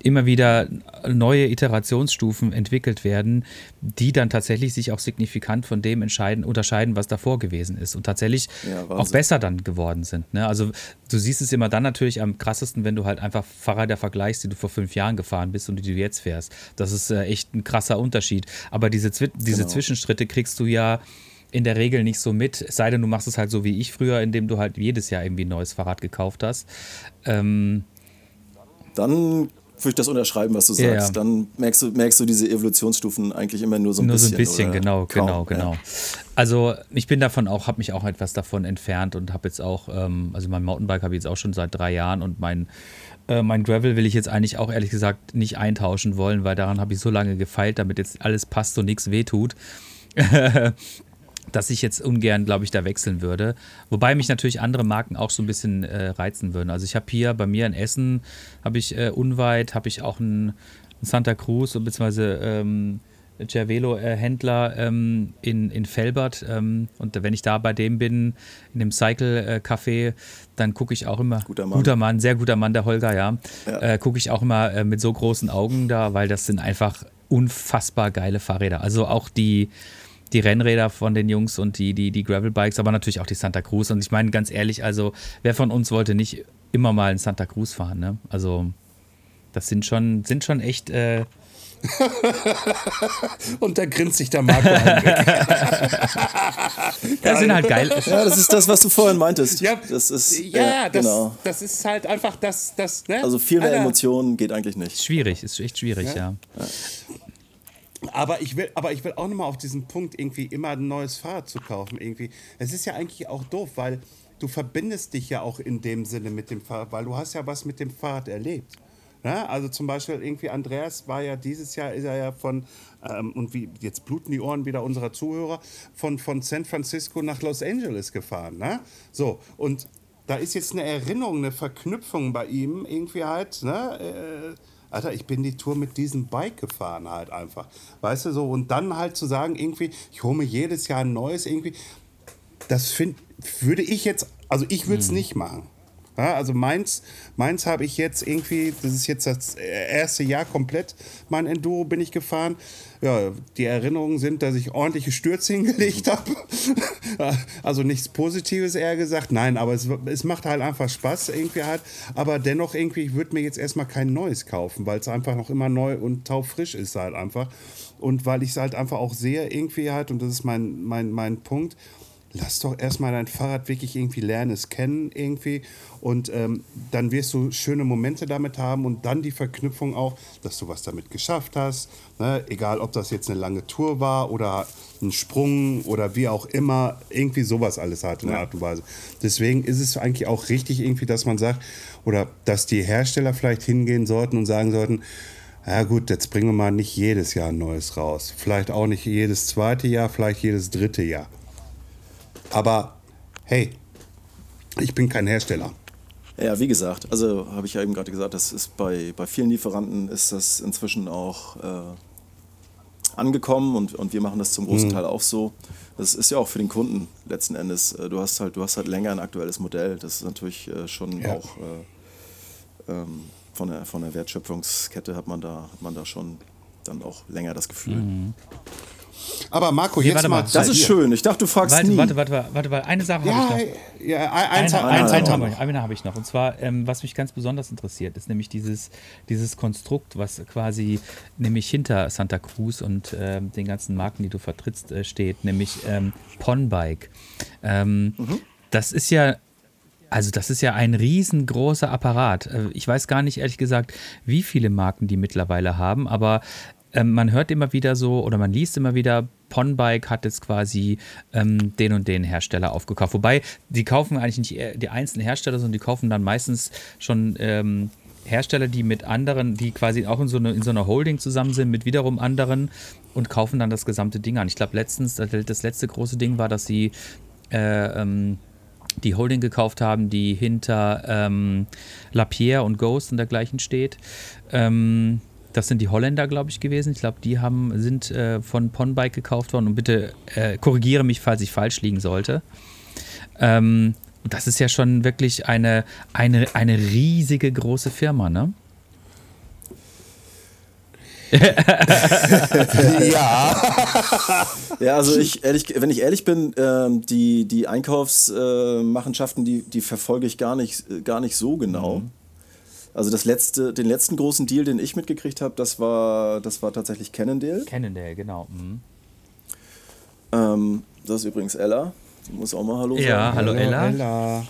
immer wieder neue Iterationsstufen entwickelt werden, die dann tatsächlich sich auch signifikant von dem entscheiden, unterscheiden, was davor gewesen ist und tatsächlich Ja, auch besser dann geworden sind. Ne? Also du siehst es immer dann natürlich am krassesten, wenn du halt einfach Fahrräder vergleichst, die du vor fünf Jahren gefahren bist und die du jetzt fährst. Das ist äh, echt ein krasser Unterschied. Aber diese, Zwi diese Genau. Zwischenschritte kriegst du ja in der Regel nicht so mit, es sei denn, du machst es halt so wie ich früher, indem du halt jedes Jahr irgendwie ein neues Fahrrad gekauft hast. Ähm, Dann würde ich das unterschreiben, was du sagst. Ja, ja. Dann merkst du, merkst du diese Evolutionsstufen eigentlich immer nur so ein nur bisschen. Nur so ein bisschen, genau, kaum, genau, genau. Ja. Also ich bin davon auch, habe mich auch etwas davon entfernt und habe jetzt auch, ähm, also mein Mountainbike habe ich jetzt auch schon seit drei Jahren und mein, äh, mein Gravel will ich jetzt eigentlich auch ehrlich gesagt nicht eintauschen wollen, weil daran habe ich so lange gefeilt, damit jetzt alles passt und nichts wehtut. dass ich jetzt ungern, glaube ich, da wechseln würde. Wobei mich natürlich andere Marken auch so ein bisschen äh, reizen würden. Also ich habe hier bei mir in Essen, habe ich äh, unweit, habe ich auch einen, Santa Cruz bzw. Ähm, Cervelo-Händler ähm, in, in Felbert. Ähm, und wenn ich da bei dem bin, in dem Cycle-Café, dann gucke ich auch immer. Guter Mann. Guter Mann, sehr guter Mann, der Holger, ja. ja. Äh, gucke ich auch immer äh, mit so großen Augen da, weil das sind einfach unfassbar geile Fahrräder. Also auch die, die Rennräder von den Jungs und die, die, die Gravelbikes, aber natürlich auch die Santa Cruz. Und ich meine ganz ehrlich, also wer von uns wollte nicht immer mal in Santa Cruz fahren, ne? Also das sind schon, sind schon echt. Äh und da grinst sich der Marco das sind halt geil. Ja, das ist das, was du vorhin meintest. Ja, das ist, ja, ja das, genau. das ist halt einfach das. das ne? Also viel mehr Alter. Emotionen geht eigentlich nicht. Schwierig, ist echt schwierig, ja. ja. Aber ich will, aber ich will auch nochmal auf diesen Punkt irgendwie immer ein neues Fahrrad zu kaufen irgendwie. Es ist ja eigentlich auch doof, weil du verbindest dich ja auch in dem Sinne mit dem Fahrrad, weil du hast ja was mit dem Fahrrad erlebt. Ja, also zum Beispiel irgendwie Andreas war ja dieses Jahr ist er ja von ähm, und wie jetzt bluten die Ohren wieder unserer Zuhörer von von San Francisco nach Los Angeles gefahren. Ne? So und da ist jetzt eine Erinnerung, eine Verknüpfung bei ihm irgendwie halt. Ne? Äh, Alter, ich bin die Tour mit diesem Bike gefahren halt einfach. Weißt du so? Und dann halt zu sagen, irgendwie, ich hole mir jedes Jahr ein neues irgendwie, das find, würde ich jetzt, also ich würde es mhm. nicht machen. Ja, also meins, meins habe ich jetzt irgendwie, das ist jetzt das erste Jahr komplett, mein Enduro bin ich gefahren. Ja, die Erinnerungen sind, dass ich ordentliche Stürze hingelegt habe. also nichts Positives eher gesagt. Nein, aber es, es macht halt einfach Spaß irgendwie halt. Aber dennoch irgendwie, ich würde mir jetzt erstmal kein neues kaufen, weil es einfach noch immer neu und taufrisch ist halt einfach. Und weil ich es halt einfach auch sehe irgendwie halt, und das ist mein, mein, mein Punkt, lass doch erstmal dein Fahrrad wirklich irgendwie lernen, es kennen irgendwie und ähm, dann wirst du schöne Momente damit haben und dann die Verknüpfung auch, dass du was damit geschafft hast, ne? egal ob das jetzt eine lange Tour war oder ein Sprung oder wie auch immer, irgendwie sowas alles hat in der Art und Weise. Deswegen ist es eigentlich auch richtig irgendwie, dass man sagt oder dass die Hersteller vielleicht hingehen sollten und sagen sollten, ja gut, jetzt bringen wir mal nicht jedes Jahr ein neues raus. Vielleicht auch nicht jedes zweite Jahr, vielleicht jedes dritte Jahr. Aber hey, ich bin kein Hersteller. Ja, wie gesagt, also habe ich ja eben gerade gesagt, das ist bei, bei vielen Lieferanten ist das inzwischen auch äh, angekommen und, und wir machen das zum großen mhm. Teil auch so. Das ist ja auch für den Kunden letzten Endes. Äh, du hast halt, du hast halt länger ein aktuelles Modell. Das ist natürlich äh, schon ja. auch äh, ähm, von, der, von der Wertschöpfungskette hat man da, hat man da schon dann auch länger das Gefühl. Mhm. Aber Marco, nee, jetzt mal. mal das ist schön. Ich dachte, du fragst warte, nie. Warte, warte, warte, warte, warte. Eine Sache ja, habe ich noch. Ja, eins, eine, eins, eins, habe ich, eine habe ich noch. Und zwar, ähm, was mich ganz besonders interessiert, ist nämlich dieses, dieses Konstrukt, was quasi nämlich hinter Santa Cruz und äh, den ganzen Marken, die du vertrittst, äh, steht, nämlich ähm, Ponbike. Ähm, mhm. Das ist ja also das ist ja ein riesengroßer Apparat. Äh, ich weiß gar nicht, ehrlich gesagt, wie viele Marken die mittlerweile haben, aber ähm, man hört immer wieder so oder man liest immer wieder, Ponbike hat jetzt quasi ähm, den und den Hersteller aufgekauft. Wobei, die kaufen eigentlich nicht die einzelnen Hersteller, sondern die kaufen dann meistens schon ähm, Hersteller, die mit anderen, die quasi auch in so, eine, in so einer Holding zusammen sind, mit wiederum anderen und kaufen dann das gesamte Ding an. Ich glaube, letztens, das letzte große Ding war, dass sie äh, ähm, die Holding gekauft haben, die hinter ähm, Lapierre und Ghost und dergleichen steht. Ähm, das sind die Holländer, glaube ich, gewesen. Ich glaube, die haben, sind äh, von Ponbike gekauft worden. Und bitte äh, korrigiere mich, falls ich falsch liegen sollte. Ähm, das ist ja schon wirklich eine, eine, eine riesige große Firma, ne? ja. ja, also ich ehrlich, wenn ich ehrlich bin, ähm, die, die Einkaufsmachenschaften, die, die verfolge ich gar nicht, gar nicht so genau. Mhm. Also das letzte, den letzten großen Deal, den ich mitgekriegt habe, das war, das war tatsächlich Cannondale. Cannondale, genau. Mhm. Ähm, das ist übrigens Ella. Die muss auch mal Hallo sagen. Ja, hallo, Ella. Ella.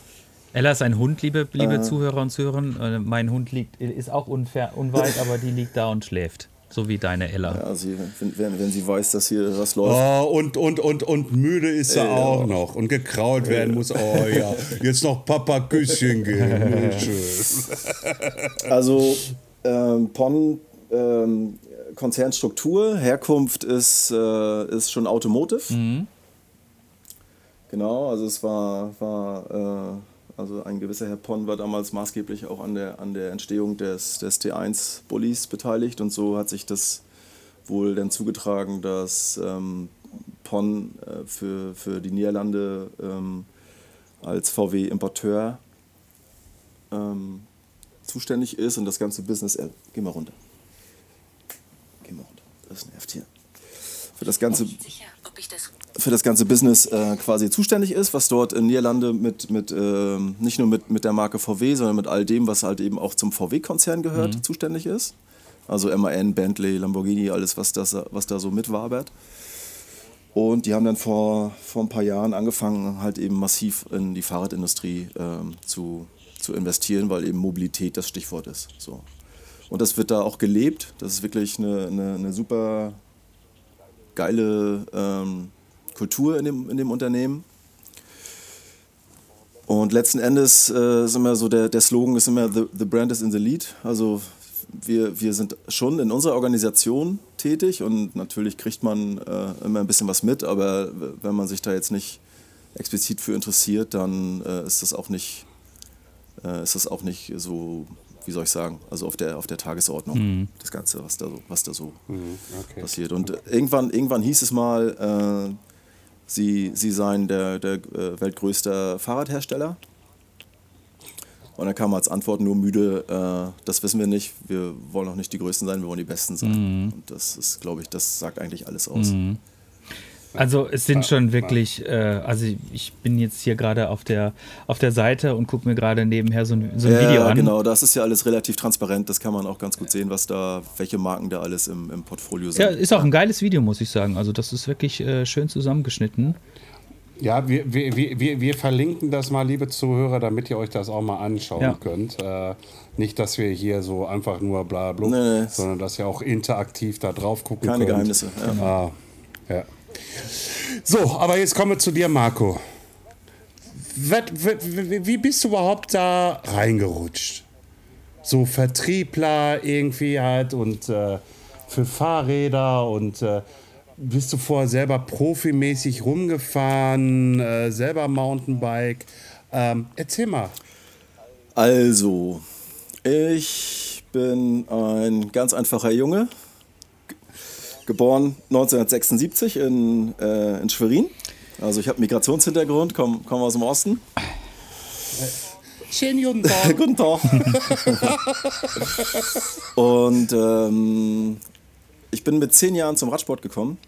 Ella ist ein Hund, liebe, liebe äh. Zuhörer und Zuhörer. Mein Hund liegt, ist auch unfair, unweit, aber die liegt da und schläft. So wie deine Ella. Ja, sie, wenn, wenn sie weiß, dass hier was läuft. Oh, und, und, und, und müde ist sie auch noch. Und gekraut werden muss. Oh ja, jetzt noch Papa Küsschen geben. Tschüss. Also, ähm, Pon, ähm, Konzernstruktur, Herkunft ist, äh, ist schon Automotive. Mhm. Genau, also es war, war äh, also ein gewisser Herr Pon war damals maßgeblich auch an der, an der Entstehung des, des T1-Bullies beteiligt und so hat sich das wohl dann zugetragen, dass ähm, Pon äh, für, für die Niederlande ähm, als VW-Importeur ähm, zuständig ist und das ganze Business. Äh, geh mal runter. Geh mal runter. Das nervt hier. Für das ganze. Sicher, ob ich das für das ganze Business äh, quasi zuständig ist, was dort in Niederlande mit, mit äh, nicht nur mit, mit der Marke VW, sondern mit all dem, was halt eben auch zum VW-Konzern gehört, mhm. zuständig ist. Also MAN, Bentley, Lamborghini, alles, was, das, was da so mitwabert. Und die haben dann vor, vor ein paar Jahren angefangen, halt eben massiv in die Fahrradindustrie ähm, zu, zu investieren, weil eben Mobilität das Stichwort ist. So. Und das wird da auch gelebt. Das ist wirklich eine, eine, eine super geile ähm, Kultur in dem, in dem Unternehmen. Und letzten Endes äh, ist immer so, der, der Slogan ist immer, the, the brand is in the lead. Also wir, wir sind schon in unserer Organisation tätig und natürlich kriegt man äh, immer ein bisschen was mit, aber wenn man sich da jetzt nicht explizit für interessiert, dann äh, ist das auch nicht, äh, ist das auch nicht so, wie soll ich sagen, also auf der, auf der Tagesordnung, mhm. das Ganze, was da so, was da so mhm, okay. passiert. Und irgendwann, irgendwann hieß es mal, äh, sie, sie seien der, der äh, weltgrößte Fahrradhersteller. Und dann kam als Antwort nur müde, äh, das wissen wir nicht, wir wollen auch nicht die Größten sein, wir wollen die Besten sein. Mhm. Und das ist, glaube ich, das sagt eigentlich alles aus. Mhm. Also es sind schon wirklich, äh, also ich bin jetzt hier gerade auf der, auf der Seite und gucke mir gerade nebenher so ein, so ein ja, Video an. genau, das ist ja alles relativ transparent, das kann man auch ganz gut sehen, was da, welche Marken da alles im, im Portfolio sind. Ja, ist auch ein geiles Video, muss ich sagen. Also das ist wirklich äh, schön zusammengeschnitten. Ja, wir, wir, wir, wir verlinken das mal, liebe Zuhörer, damit ihr euch das auch mal anschauen ja. könnt. Äh, nicht, dass wir hier so einfach nur bla bla, nee, nee. sondern dass ihr auch interaktiv da drauf gucken Keine könnt. Keine Geheimnisse. Ja. Ah, ja. So, aber jetzt kommen wir zu dir, Marco. Wie bist du überhaupt da reingerutscht? So Vertriebler irgendwie halt und äh, für Fahrräder und äh, bist du vorher selber profimäßig rumgefahren, äh, selber Mountainbike? Ähm, erzähl mal. Also, ich bin ein ganz einfacher Junge, geboren 1976 in, äh, in Schwerin. Also ich habe Migrationshintergrund, komme komm aus dem Osten. Schönen guten Tag. guten Tag. Und ähm, ich bin mit zehn Jahren zum Radsport gekommen.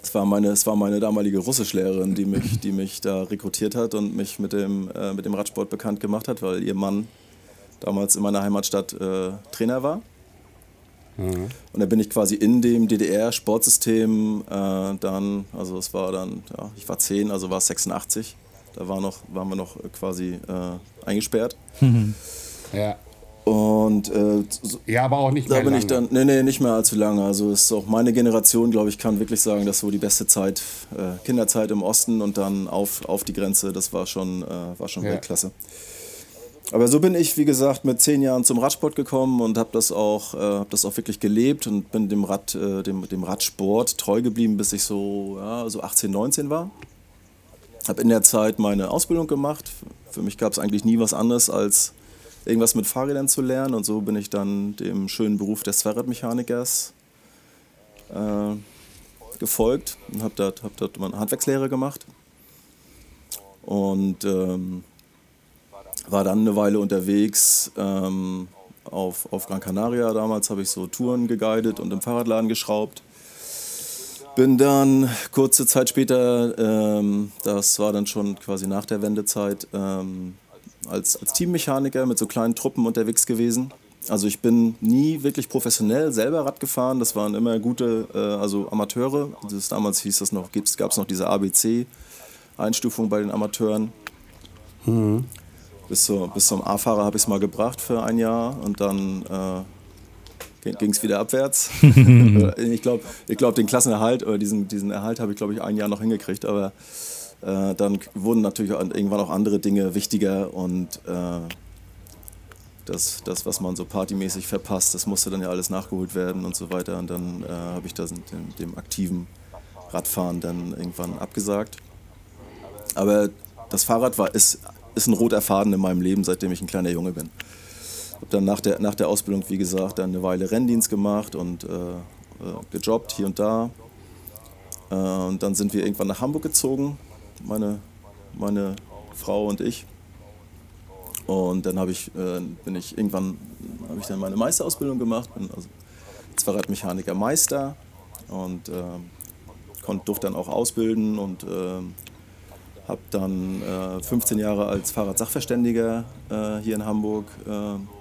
Es war meine, es war meine damalige Russischlehrerin, die mich, die mich da rekrutiert hat und mich mit dem, äh, mit dem Radsport bekannt gemacht hat, weil ihr Mann damals in meiner Heimatstadt äh, Trainer war. Mhm. Und dann bin ich quasi in dem DDR-Sportsystem äh, dann, also es war dann, ja, ich war 10, also war es 86. Da war noch, waren wir noch quasi äh, eingesperrt. Mhm. Ja. Und äh, ja, aber auch nicht mehr. Da bin lange. ich dann, nee, nee, nicht mehr allzu lange. Also ist auch meine Generation, glaube ich, kann wirklich sagen, dass so die beste Zeit, äh, Kinderzeit im Osten und dann auf, auf die Grenze, das war schon, äh, war schon ja. Weltklasse. Aber so bin ich, wie gesagt, mit zehn Jahren zum Radsport gekommen und habe das, auch, äh, hab das auch wirklich gelebt und bin dem, Rad, äh, dem, dem Radsport treu geblieben, bis ich so, ja, so 18, 19 war. Habe in der Zeit meine Ausbildung gemacht. Für mich gab es eigentlich nie was anderes, als irgendwas mit Fahrrädern zu lernen. Und so bin ich dann dem schönen Beruf des Zweiradmechanikers äh, gefolgt und habe dort, hab dort meine Handwerkslehre gemacht. Und ähm, war dann eine Weile unterwegs ähm, auf, auf Gran Canaria. Damals habe ich so Touren geguidet und im Fahrradladen geschraubt. Bin dann kurze Zeit später, ähm, das war dann schon quasi nach der Wendezeit, ähm, als, als Teammechaniker mit so kleinen Truppen unterwegs gewesen. Also ich bin nie wirklich professionell selber Rad gefahren. Das waren immer gute, äh, also Amateure. Das damals hieß das noch, gab es noch diese ABC-Einstufung bei den Amateuren. Mhm. Bis, zu, bis zum A-Fahrer habe ich es mal gebracht für ein Jahr und dann äh, ging es wieder abwärts. ich glaube, ich glaub, den Klassenerhalt oder diesen, diesen Erhalt habe ich, glaube ich, ein Jahr noch hingekriegt, aber äh, dann wurden natürlich irgendwann auch andere Dinge wichtiger und äh, das, das, was man so partymäßig verpasst, das musste dann ja alles nachgeholt werden und so weiter. Und dann äh, habe ich das dem, dem aktiven Radfahren dann irgendwann abgesagt. Aber das Fahrrad war, ist, ist ein roter Faden in meinem Leben, seitdem ich ein kleiner Junge bin. Habe dann nach der, nach der Ausbildung, wie gesagt, dann eine Weile Renndienst gemacht und äh, äh, gejobbt hier und da. Äh, und dann sind wir irgendwann nach Hamburg gezogen, meine, meine Frau und ich. Und dann ich, äh, bin ich irgendwann habe ich dann meine Meisterausbildung gemacht, bin also Fahrradmechaniker Meister und äh, konnte, durfte dann auch ausbilden und äh, habe dann äh, 15 Jahre als Fahrradsachverständiger äh, hier in Hamburg äh,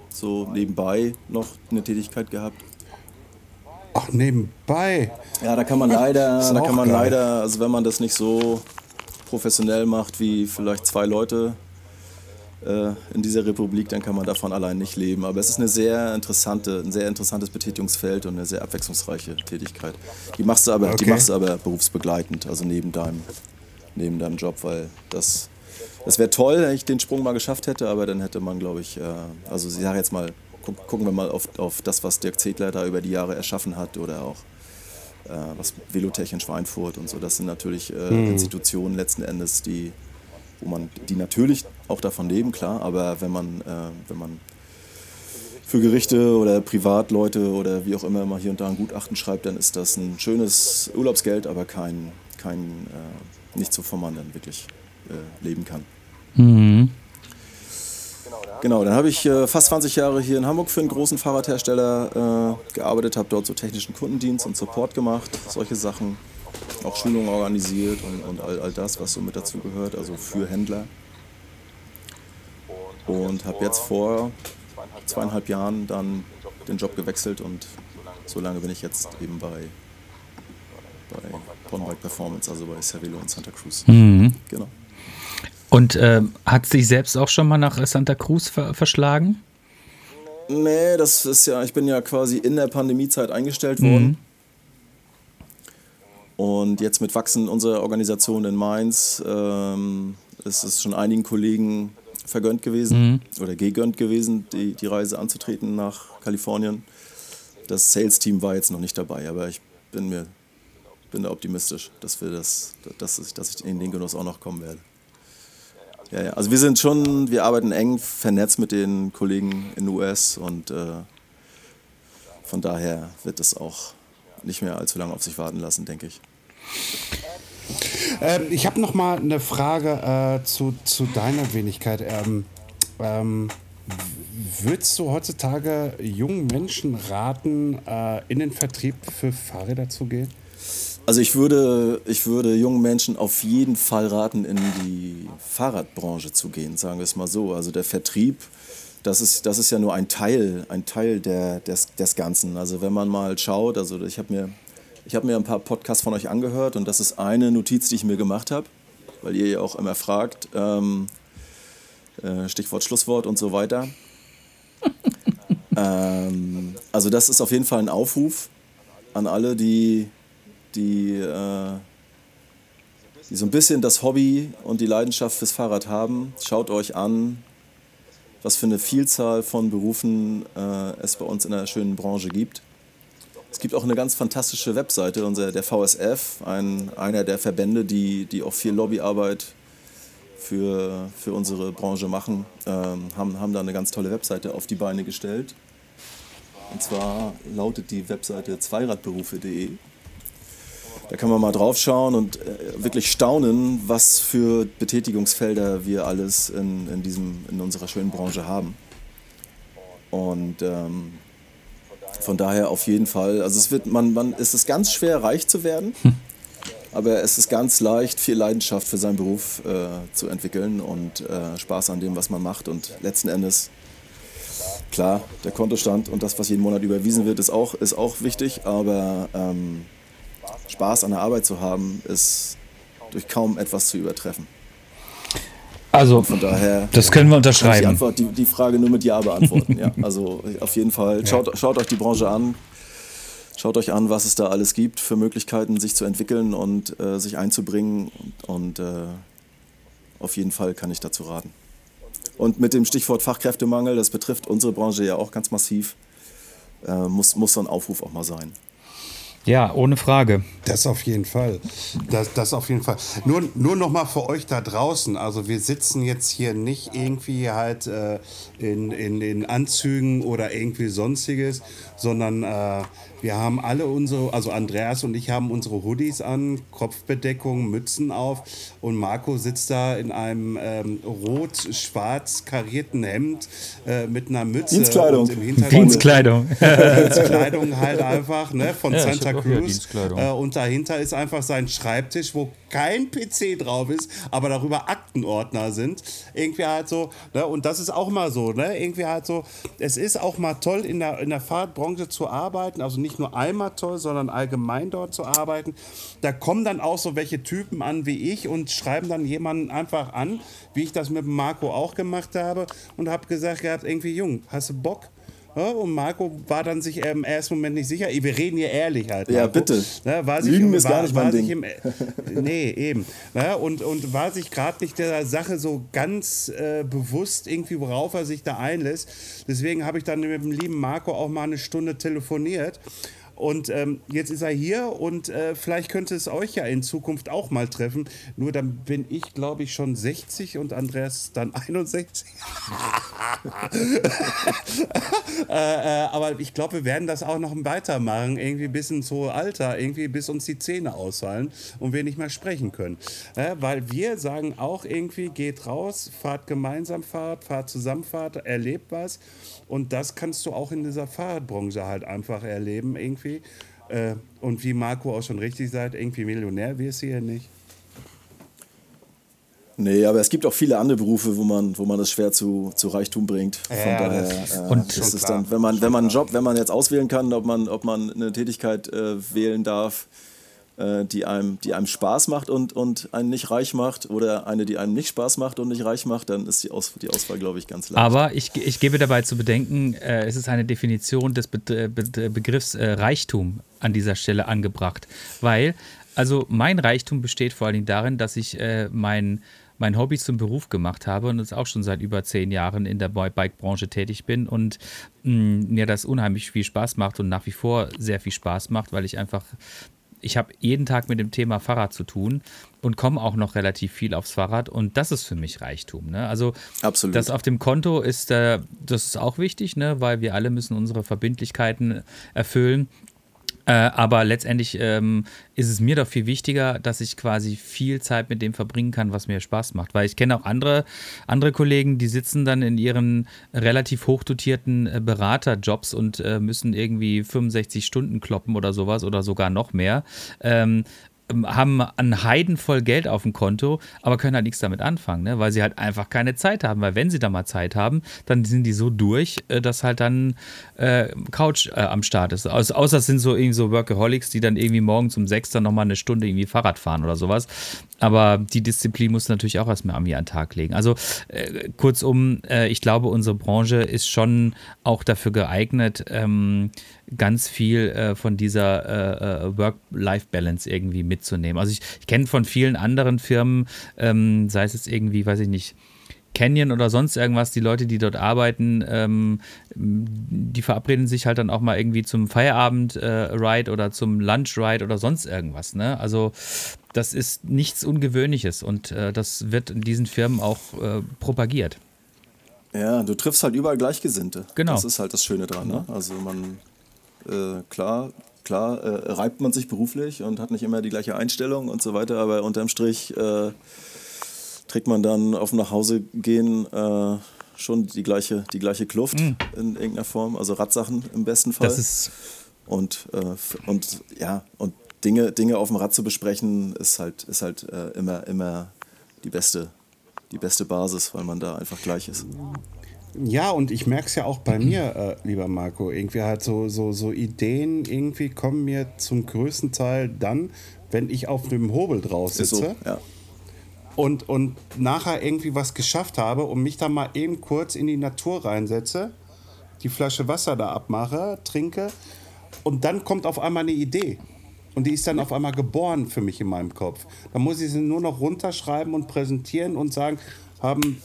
so nebenbei noch eine Tätigkeit gehabt. Ach, nebenbei? Ja, da kann man leider, da kann man geil. leider, also wenn man das nicht so professionell macht wie vielleicht zwei Leute äh, in dieser Republik, dann kann man davon allein nicht leben. Aber es ist eine sehr interessante, ein sehr interessantes Betätigungsfeld und eine sehr abwechslungsreiche Tätigkeit. Die machst du aber, okay. die machst du aber berufsbegleitend, also neben deinem neben deinem Job, weil das, das wäre toll, wenn ich den Sprung mal geschafft hätte, aber dann hätte man, glaube ich, äh, also ich sage jetzt mal, gucken wir mal auf, auf das, was Dirk Zedler da über die Jahre erschaffen hat oder auch äh, was Velotech in Schweinfurt und so. Das sind natürlich äh, mhm. Institutionen letzten Endes, die, wo man, die natürlich auch davon leben, klar, aber wenn man, äh, wenn man für Gerichte oder Privatleute oder wie auch immer mal hier und da ein Gutachten schreibt, dann ist das ein schönes Urlaubsgeld, aber kein, kein äh, nicht so vom man dann wirklich äh, leben kann. Mhm. Genau, dann habe ich äh, fast 20 Jahre hier in Hamburg für einen großen Fahrradhersteller äh, gearbeitet, habe dort so technischen Kundendienst und Support gemacht, solche Sachen, auch Schulungen organisiert und, und all, all das, was so mit dazu gehört, also für Händler. Und habe jetzt vor zweieinhalb Jahren dann den Job gewechselt und so lange bin ich jetzt eben bei, bei Pornbike Performance, also bei Cervelo in Santa Cruz. Mhm. Genau. Und äh, hat sich selbst auch schon mal nach Santa Cruz ver verschlagen? Nee, das ist ja, ich bin ja quasi in der Pandemiezeit eingestellt worden. Mhm. Und jetzt mit Wachsen unserer Organisation in Mainz ähm, ist es schon einigen Kollegen vergönnt gewesen mhm. oder gegönnt gewesen, die, die Reise anzutreten nach Kalifornien. Das Sales-Team war jetzt noch nicht dabei, aber ich bin mir bin da optimistisch, dass, wir das, dass, ich, dass ich in den Genuss auch noch kommen werde. Ja, ja. Also wir sind schon, wir arbeiten eng vernetzt mit den Kollegen in den US und äh, von daher wird es auch nicht mehr allzu lange auf sich warten lassen, denke ich. Ähm, ich habe noch mal eine Frage äh, zu, zu deiner Wenigkeit. Ähm, ähm, würdest du heutzutage jungen Menschen raten, äh, in den Vertrieb für Fahrräder zu gehen? Also ich würde, ich würde jungen Menschen auf jeden Fall raten, in die Fahrradbranche zu gehen, sagen wir es mal so. Also der Vertrieb, das ist, das ist ja nur ein Teil, ein Teil der, des, des Ganzen. Also wenn man mal schaut, also ich habe mir, hab mir ein paar Podcasts von euch angehört und das ist eine Notiz, die ich mir gemacht habe, weil ihr ja auch immer fragt, ähm, äh, Stichwort Schlusswort und so weiter. ähm, also das ist auf jeden Fall ein Aufruf an alle, die die, äh, die so ein bisschen das Hobby und die Leidenschaft fürs Fahrrad haben. Schaut euch an, was für eine Vielzahl von Berufen äh, es bei uns in der schönen Branche gibt. Es gibt auch eine ganz fantastische Webseite, unser, der VSF, ein, einer der Verbände, die, die auch viel Lobbyarbeit für, für unsere Branche machen, ähm, haben, haben da eine ganz tolle Webseite auf die Beine gestellt. Und zwar lautet die Webseite zweiradberufe.de. Da kann man mal drauf schauen und äh, wirklich staunen, was für Betätigungsfelder wir alles in, in, diesem, in unserer schönen Branche haben. Und ähm, von daher auf jeden Fall, also es wird, man, man, es ist ganz schwer, reich zu werden, hm. aber es ist ganz leicht, viel Leidenschaft für seinen Beruf äh, zu entwickeln und äh, Spaß an dem, was man macht. Und letzten Endes, klar, der Kontostand und das, was jeden Monat überwiesen wird, ist auch, ist auch wichtig, aber ähm, Spaß an der Arbeit zu haben, ist durch kaum etwas zu übertreffen. Also, von daher. Das können wir unterschreiben. Die, Antwort, die, die Frage nur mit Ja beantworten. ja. Also, auf jeden Fall. Schaut, schaut euch die Branche an. Schaut euch an, was es da alles gibt für Möglichkeiten, sich zu entwickeln und äh, sich einzubringen. Und, und äh, auf jeden Fall kann ich dazu raten. Und mit dem Stichwort Fachkräftemangel, das betrifft unsere Branche ja auch ganz massiv, äh, muss, muss so ein Aufruf auch mal sein. Ja, ohne Frage. Das auf jeden Fall. Das, das auf jeden Fall. Nur, nur noch mal für euch da draußen. Also wir sitzen jetzt hier nicht irgendwie halt äh, in, in, in Anzügen oder irgendwie sonstiges, sondern äh, wir haben alle unsere, also Andreas und ich haben unsere Hoodies an, Kopfbedeckung, Mützen auf und Marco sitzt da in einem ähm, rot-schwarz karierten Hemd äh, mit einer Mütze. Dienstkleidung. Dienstkleidung. Dienstkleidung halt einfach, ne, von ja, Santa Cruz. Äh, und dahinter ist einfach sein Schreibtisch, wo kein PC drauf ist, aber darüber Aktenordner sind. Irgendwie halt so, ne, und das ist auch mal so, ne, irgendwie halt so, es ist auch mal toll in der, in der Fahrradbranche zu arbeiten, also nicht nicht nur einmal toll, sondern allgemein dort zu arbeiten. Da kommen dann auch so welche Typen an wie ich und schreiben dann jemanden einfach an, wie ich das mit Marco auch gemacht habe und habe gesagt gehabt, irgendwie jung, hast du Bock? Und Marco war dann sich im ersten Moment nicht sicher. Wir reden hier ehrlich halt. Marco. Ja, bitte. Ja, war sich, Lügen ist war, gar nicht mein Ding. Im, nee, eben. Ja, und, und war sich gerade nicht der Sache so ganz äh, bewusst, irgendwie, worauf er sich da einlässt. Deswegen habe ich dann mit dem lieben Marco auch mal eine Stunde telefoniert. Und ähm, jetzt ist er hier und äh, vielleicht könnte es euch ja in Zukunft auch mal treffen. Nur dann bin ich, glaube ich, schon 60 und Andreas dann 61. äh, äh, aber ich glaube, wir werden das auch noch weitermachen, irgendwie bis ins hohe Alter, irgendwie bis uns die Zähne ausfallen und wir nicht mehr sprechen können. Äh, weil wir sagen auch irgendwie, geht raus, fahrt gemeinsam Fahrrad, fahrt zusammen Fahrrad, erlebt was. Und das kannst du auch in dieser Fahrradbranche halt einfach erleben, irgendwie. Äh, und wie Marco auch schon richtig sagt, irgendwie Millionär wirst du hier nicht. Nee, aber es gibt auch viele andere Berufe, wo man, wo man das schwer zu, zu Reichtum bringt. Von ja, daher, das, äh, und ist dann, wenn man, wenn man einen Job, wenn man jetzt auswählen kann, ob man, ob man eine Tätigkeit äh, wählen darf, die, einem, die einem Spaß macht und, und einen nicht reich macht oder eine, die einem nicht Spaß macht und nicht reich macht, dann ist die, Aus, die Auswahl, glaube ich, ganz leicht. Aber ich, ich gebe dabei zu bedenken, äh, es ist eine Definition des Be Be Begriffs äh, Reichtum an dieser Stelle angebracht. Weil, also mein Reichtum besteht vor allen Dingen darin, dass ich äh, mein mein Hobby zum Beruf gemacht habe und es auch schon seit über zehn Jahren in der Bike-Branche tätig bin und mh, mm, mir das unheimlich viel Spaß macht und nach wie vor sehr viel Spaß macht, weil ich einfach ich habe jeden Tag mit dem Thema Fahrrad zu tun und komme auch noch relativ viel aufs Fahrrad und das ist für mich Reichtum. Ne? Also Absolut. das auf dem Konto ist, äh, das ist auch wichtig, ne? weil wir alle müssen unsere Verbindlichkeiten erfüllen äh, aber letztendlich ähm, ist es mir doch viel wichtiger, dass ich quasi viel Zeit mit dem verbringen kann, was mir Spaß macht. Weil ich kenne auch andere, andere Kollegen, die sitzen dann in ihren relativ hochdotierten äh, Beraterjobs und äh, müssen irgendwie 65 Stunden kloppen oder sowas oder sogar noch mehr. Ähm, haben einen Heiden voll Geld auf dem Konto, aber können halt nichts damit anfangen, ne? weil sie halt einfach keine Zeit haben. Weil wenn sie da mal Zeit haben, dann sind die so durch, äh, dass halt dann äh, Couch äh, am Start ist. Also, außer es sind so irgendwie so Workaholics, die dann irgendwie morgens um sechs dann nochmal eine Stunde irgendwie Fahrrad fahren oder sowas. Aber die Disziplin muss natürlich auch erstmal an mir an den Tag legen. Also äh, kurzum, äh, ich glaube, unsere Branche ist schon auch dafür geeignet, ähm, ganz viel äh, von dieser äh, Work-Life-Balance irgendwie mitzunehmen. Also ich, ich kenne von vielen anderen Firmen, ähm, sei es jetzt irgendwie, weiß ich nicht, Canyon oder sonst irgendwas, die Leute, die dort arbeiten, ähm, die verabreden sich halt dann auch mal irgendwie zum Feierabend-Ride äh, oder zum Lunch-Ride oder sonst irgendwas. Ne? Also das ist nichts Ungewöhnliches und äh, das wird in diesen Firmen auch äh, propagiert. Ja, du triffst halt überall Gleichgesinnte. Genau. Das ist halt das Schöne dran. Ne? Also man, äh, klar, klar äh, reibt man sich beruflich und hat nicht immer die gleiche Einstellung und so weiter, aber unterm Strich äh, trägt man dann auf dem Nachhausegehen äh, schon die gleiche, die gleiche Kluft mhm. in irgendeiner Form, also Radsachen im besten Fall. Das ist und, äh, und ja, und Dinge, Dinge auf dem Rad zu besprechen, ist halt, ist halt äh, immer, immer die beste, die beste Basis, weil man da einfach gleich ist. Ja, und ich merke es ja auch bei mir, äh, lieber Marco. Irgendwie halt so, so, so Ideen irgendwie kommen mir zum größten Teil dann, wenn ich auf dem Hobel drauf sitze. So, ja. und, und nachher irgendwie was geschafft habe und mich dann mal eben kurz in die Natur reinsetze, die Flasche Wasser da abmache, trinke und dann kommt auf einmal eine Idee. Und die ist dann auf einmal geboren für mich in meinem Kopf. Dann muss ich sie nur noch runterschreiben und präsentieren und sagen, haben,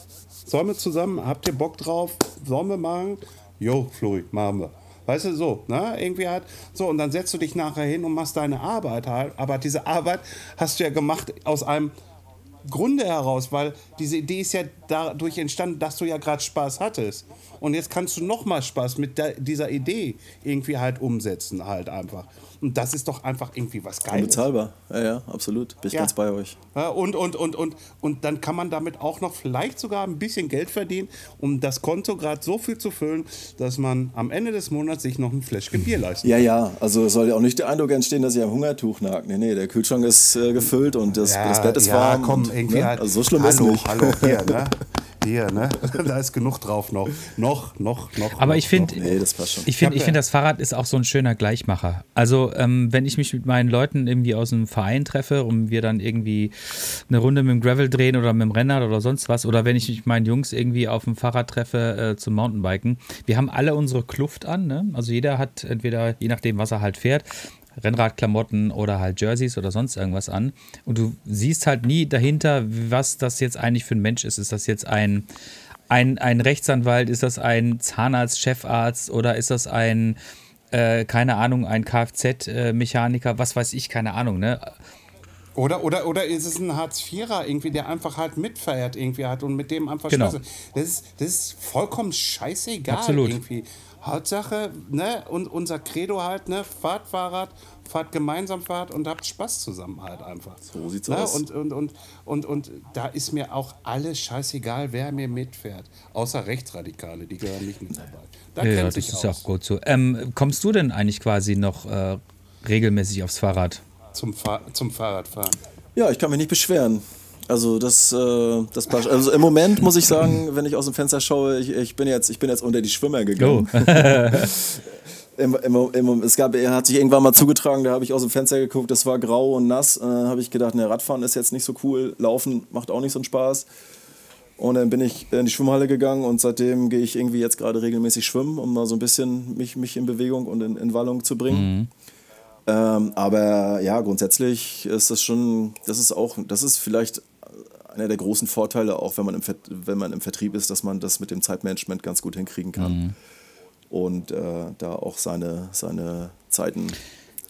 sollen wir zusammen, habt ihr Bock drauf, sollen wir machen? Jo, Flori, machen wir. Weißt du, so, ne? Irgendwie halt, so, und dann setzt du dich nachher hin und machst deine Arbeit halt. Aber diese Arbeit hast du ja gemacht aus einem Grunde heraus, weil diese Idee ist ja dadurch entstanden, dass du ja gerade Spaß hattest. Und jetzt kannst du nochmal Spaß mit dieser Idee irgendwie halt umsetzen, halt einfach. Und das ist doch einfach irgendwie was Geiles. Unbezahlbar, ja, ja, absolut. Bin ich ja. ganz bei euch. Ja, und, und, und, und, und dann kann man damit auch noch vielleicht sogar ein bisschen Geld verdienen, um das Konto gerade so viel zu füllen, dass man am Ende des Monats sich noch ein Fläschchen Bier leisten kann. Ja, ja, also es soll ja auch nicht der Eindruck entstehen, dass ihr am Hungertuch nagt. Nee, nee, der Kühlschrank ist äh, gefüllt und das, ja, das Bett ist warm. Komm, und, irgendwie ne? also so schlimm hallo, ist nicht. Hallo, hier, ne? hier, ne? Da ist genug drauf noch. Noch, noch, noch. Aber noch, ich finde, nee, das passt schon. Ich finde, ich finde, das Fahrrad ist auch so ein schöner Gleichmacher. Also, ähm, wenn ich mich mit meinen Leuten irgendwie aus dem Verein treffe und wir dann irgendwie eine Runde mit dem Gravel drehen oder mit dem Rennrad oder sonst was, oder wenn ich mich mit meinen Jungs irgendwie auf dem Fahrrad treffe äh, zum Mountainbiken, wir haben alle unsere Kluft an, ne? Also jeder hat entweder, je nachdem, was er halt fährt, Rennradklamotten oder halt Jerseys oder sonst irgendwas an. Und du siehst halt nie dahinter, was das jetzt eigentlich für ein Mensch ist. Ist das jetzt ein, ein, ein Rechtsanwalt? Ist das ein Zahnarzt, Chefarzt oder ist das ein, äh, keine Ahnung, ein Kfz-Mechaniker? Was weiß ich, keine Ahnung, ne? Oder, oder, oder ist es ein Hartz-Vierer irgendwie, der einfach halt mitfeiert irgendwie hat und mit dem einfach genau. Spaß das ist, das ist vollkommen scheißegal Absolut. irgendwie. Hauptsache, ne, und unser Credo halt, ne, fahrt Fahrrad, fahrt gemeinsam Fahrt und habt Spaß zusammen halt einfach. So sieht's ne? aus. Und, und, und, und, und da ist mir auch alles scheißegal, wer mir mitfährt. Außer Rechtsradikale, die gehören nicht mit dabei. Da ja, das ist aus. auch gut so. Ähm, kommst du denn eigentlich quasi noch äh, regelmäßig aufs Fahrrad? Zum, Fahr zum Fahrradfahren. Ja, ich kann mich nicht beschweren. Also das, äh, das passt. Also im Moment muss ich sagen, wenn ich aus dem Fenster schaue, ich, ich, bin, jetzt, ich bin jetzt unter die Schwimmer gegangen. Oh. Im, im, im, es gab, er hat sich irgendwann mal zugetragen, da habe ich aus dem Fenster geguckt, das war grau und nass. Äh, habe ich gedacht, ne, Radfahren ist jetzt nicht so cool, Laufen macht auch nicht so einen Spaß. Und dann bin ich in die Schwimmhalle gegangen und seitdem gehe ich irgendwie jetzt gerade regelmäßig schwimmen, um mal so ein bisschen mich, mich in Bewegung und in, in Wallung zu bringen. Mhm. Ähm, aber ja, grundsätzlich ist das schon, das ist auch, das ist vielleicht einer der großen Vorteile, auch wenn man im, wenn man im Vertrieb ist, dass man das mit dem Zeitmanagement ganz gut hinkriegen kann. Mhm. Und äh, da auch seine, seine Zeiten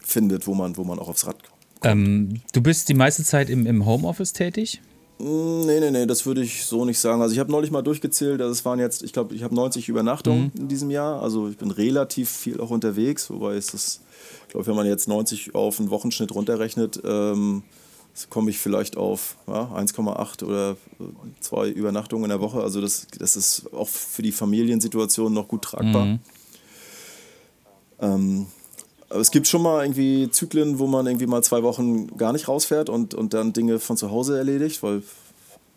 findet, wo man, wo man auch aufs Rad kommt. Ähm, du bist die meiste Zeit im, im Homeoffice tätig? Mm, Nee, nee, nee, das würde ich so nicht sagen. Also ich habe neulich mal durchgezählt, das waren jetzt, ich glaube, ich habe 90 Übernachtungen in diesem Jahr. Also ich bin relativ viel auch unterwegs, wobei es das, ich glaube, wenn man jetzt 90 auf einen Wochenschnitt runterrechnet, ähm, komme ich vielleicht auf ja, 1,8 oder zwei Übernachtungen in der Woche. Also das, das ist auch für die Familiensituation noch gut tragbar. Mhm. Ähm, aber es gibt schon mal irgendwie Zyklen, wo man irgendwie mal zwei Wochen gar nicht rausfährt und, und dann Dinge von zu Hause erledigt, weil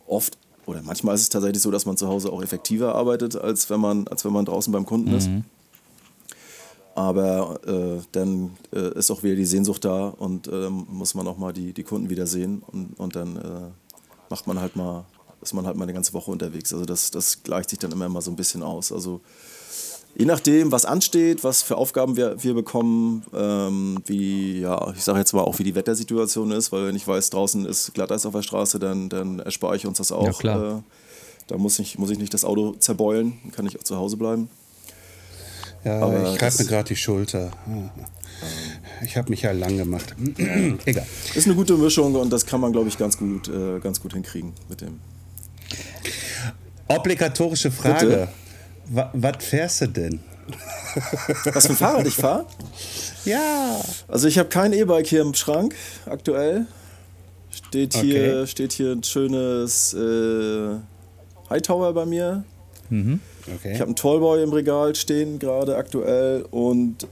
oft oder manchmal ist es tatsächlich so, dass man zu Hause auch effektiver arbeitet, als wenn man, als wenn man draußen beim Kunden ist. Aber äh, dann äh, ist auch wieder die Sehnsucht da und äh, muss man auch mal die, die Kunden wieder sehen und, und dann äh, macht man halt mal, ist man halt mal eine ganze Woche unterwegs. Also das, das gleicht sich dann immer mal so ein bisschen aus. Also je nachdem, was ansteht, was für Aufgaben wir, wir bekommen, ähm, wie, ja, ich sage jetzt mal auch, wie die Wettersituation ist, weil wenn ich weiß, draußen ist Glatteis auf der Straße, dann, dann erspare ich uns das auch. Ja, klar. Äh, da muss ich, muss ich nicht das Auto zerbeulen, kann ich auch zu Hause bleiben. Ja, Aber ich das- mir gerade die Schulter. Ich habe mich ja lang gemacht. Egal. Ist eine gute Mischung und das kann man, glaube ich, ganz gut, äh, ganz gut hinkriegen mit dem. Obligatorische Frage. Was fährst du denn? Was für ein Fahrrad ich fahre? Ja. Also ich habe kein E-Bike hier im Schrank aktuell. Steht hier, Okay. steht hier ein schönes äh, Hightower bei mir. Okay. Ich habe einen Tallboy im Regal stehen gerade aktuell und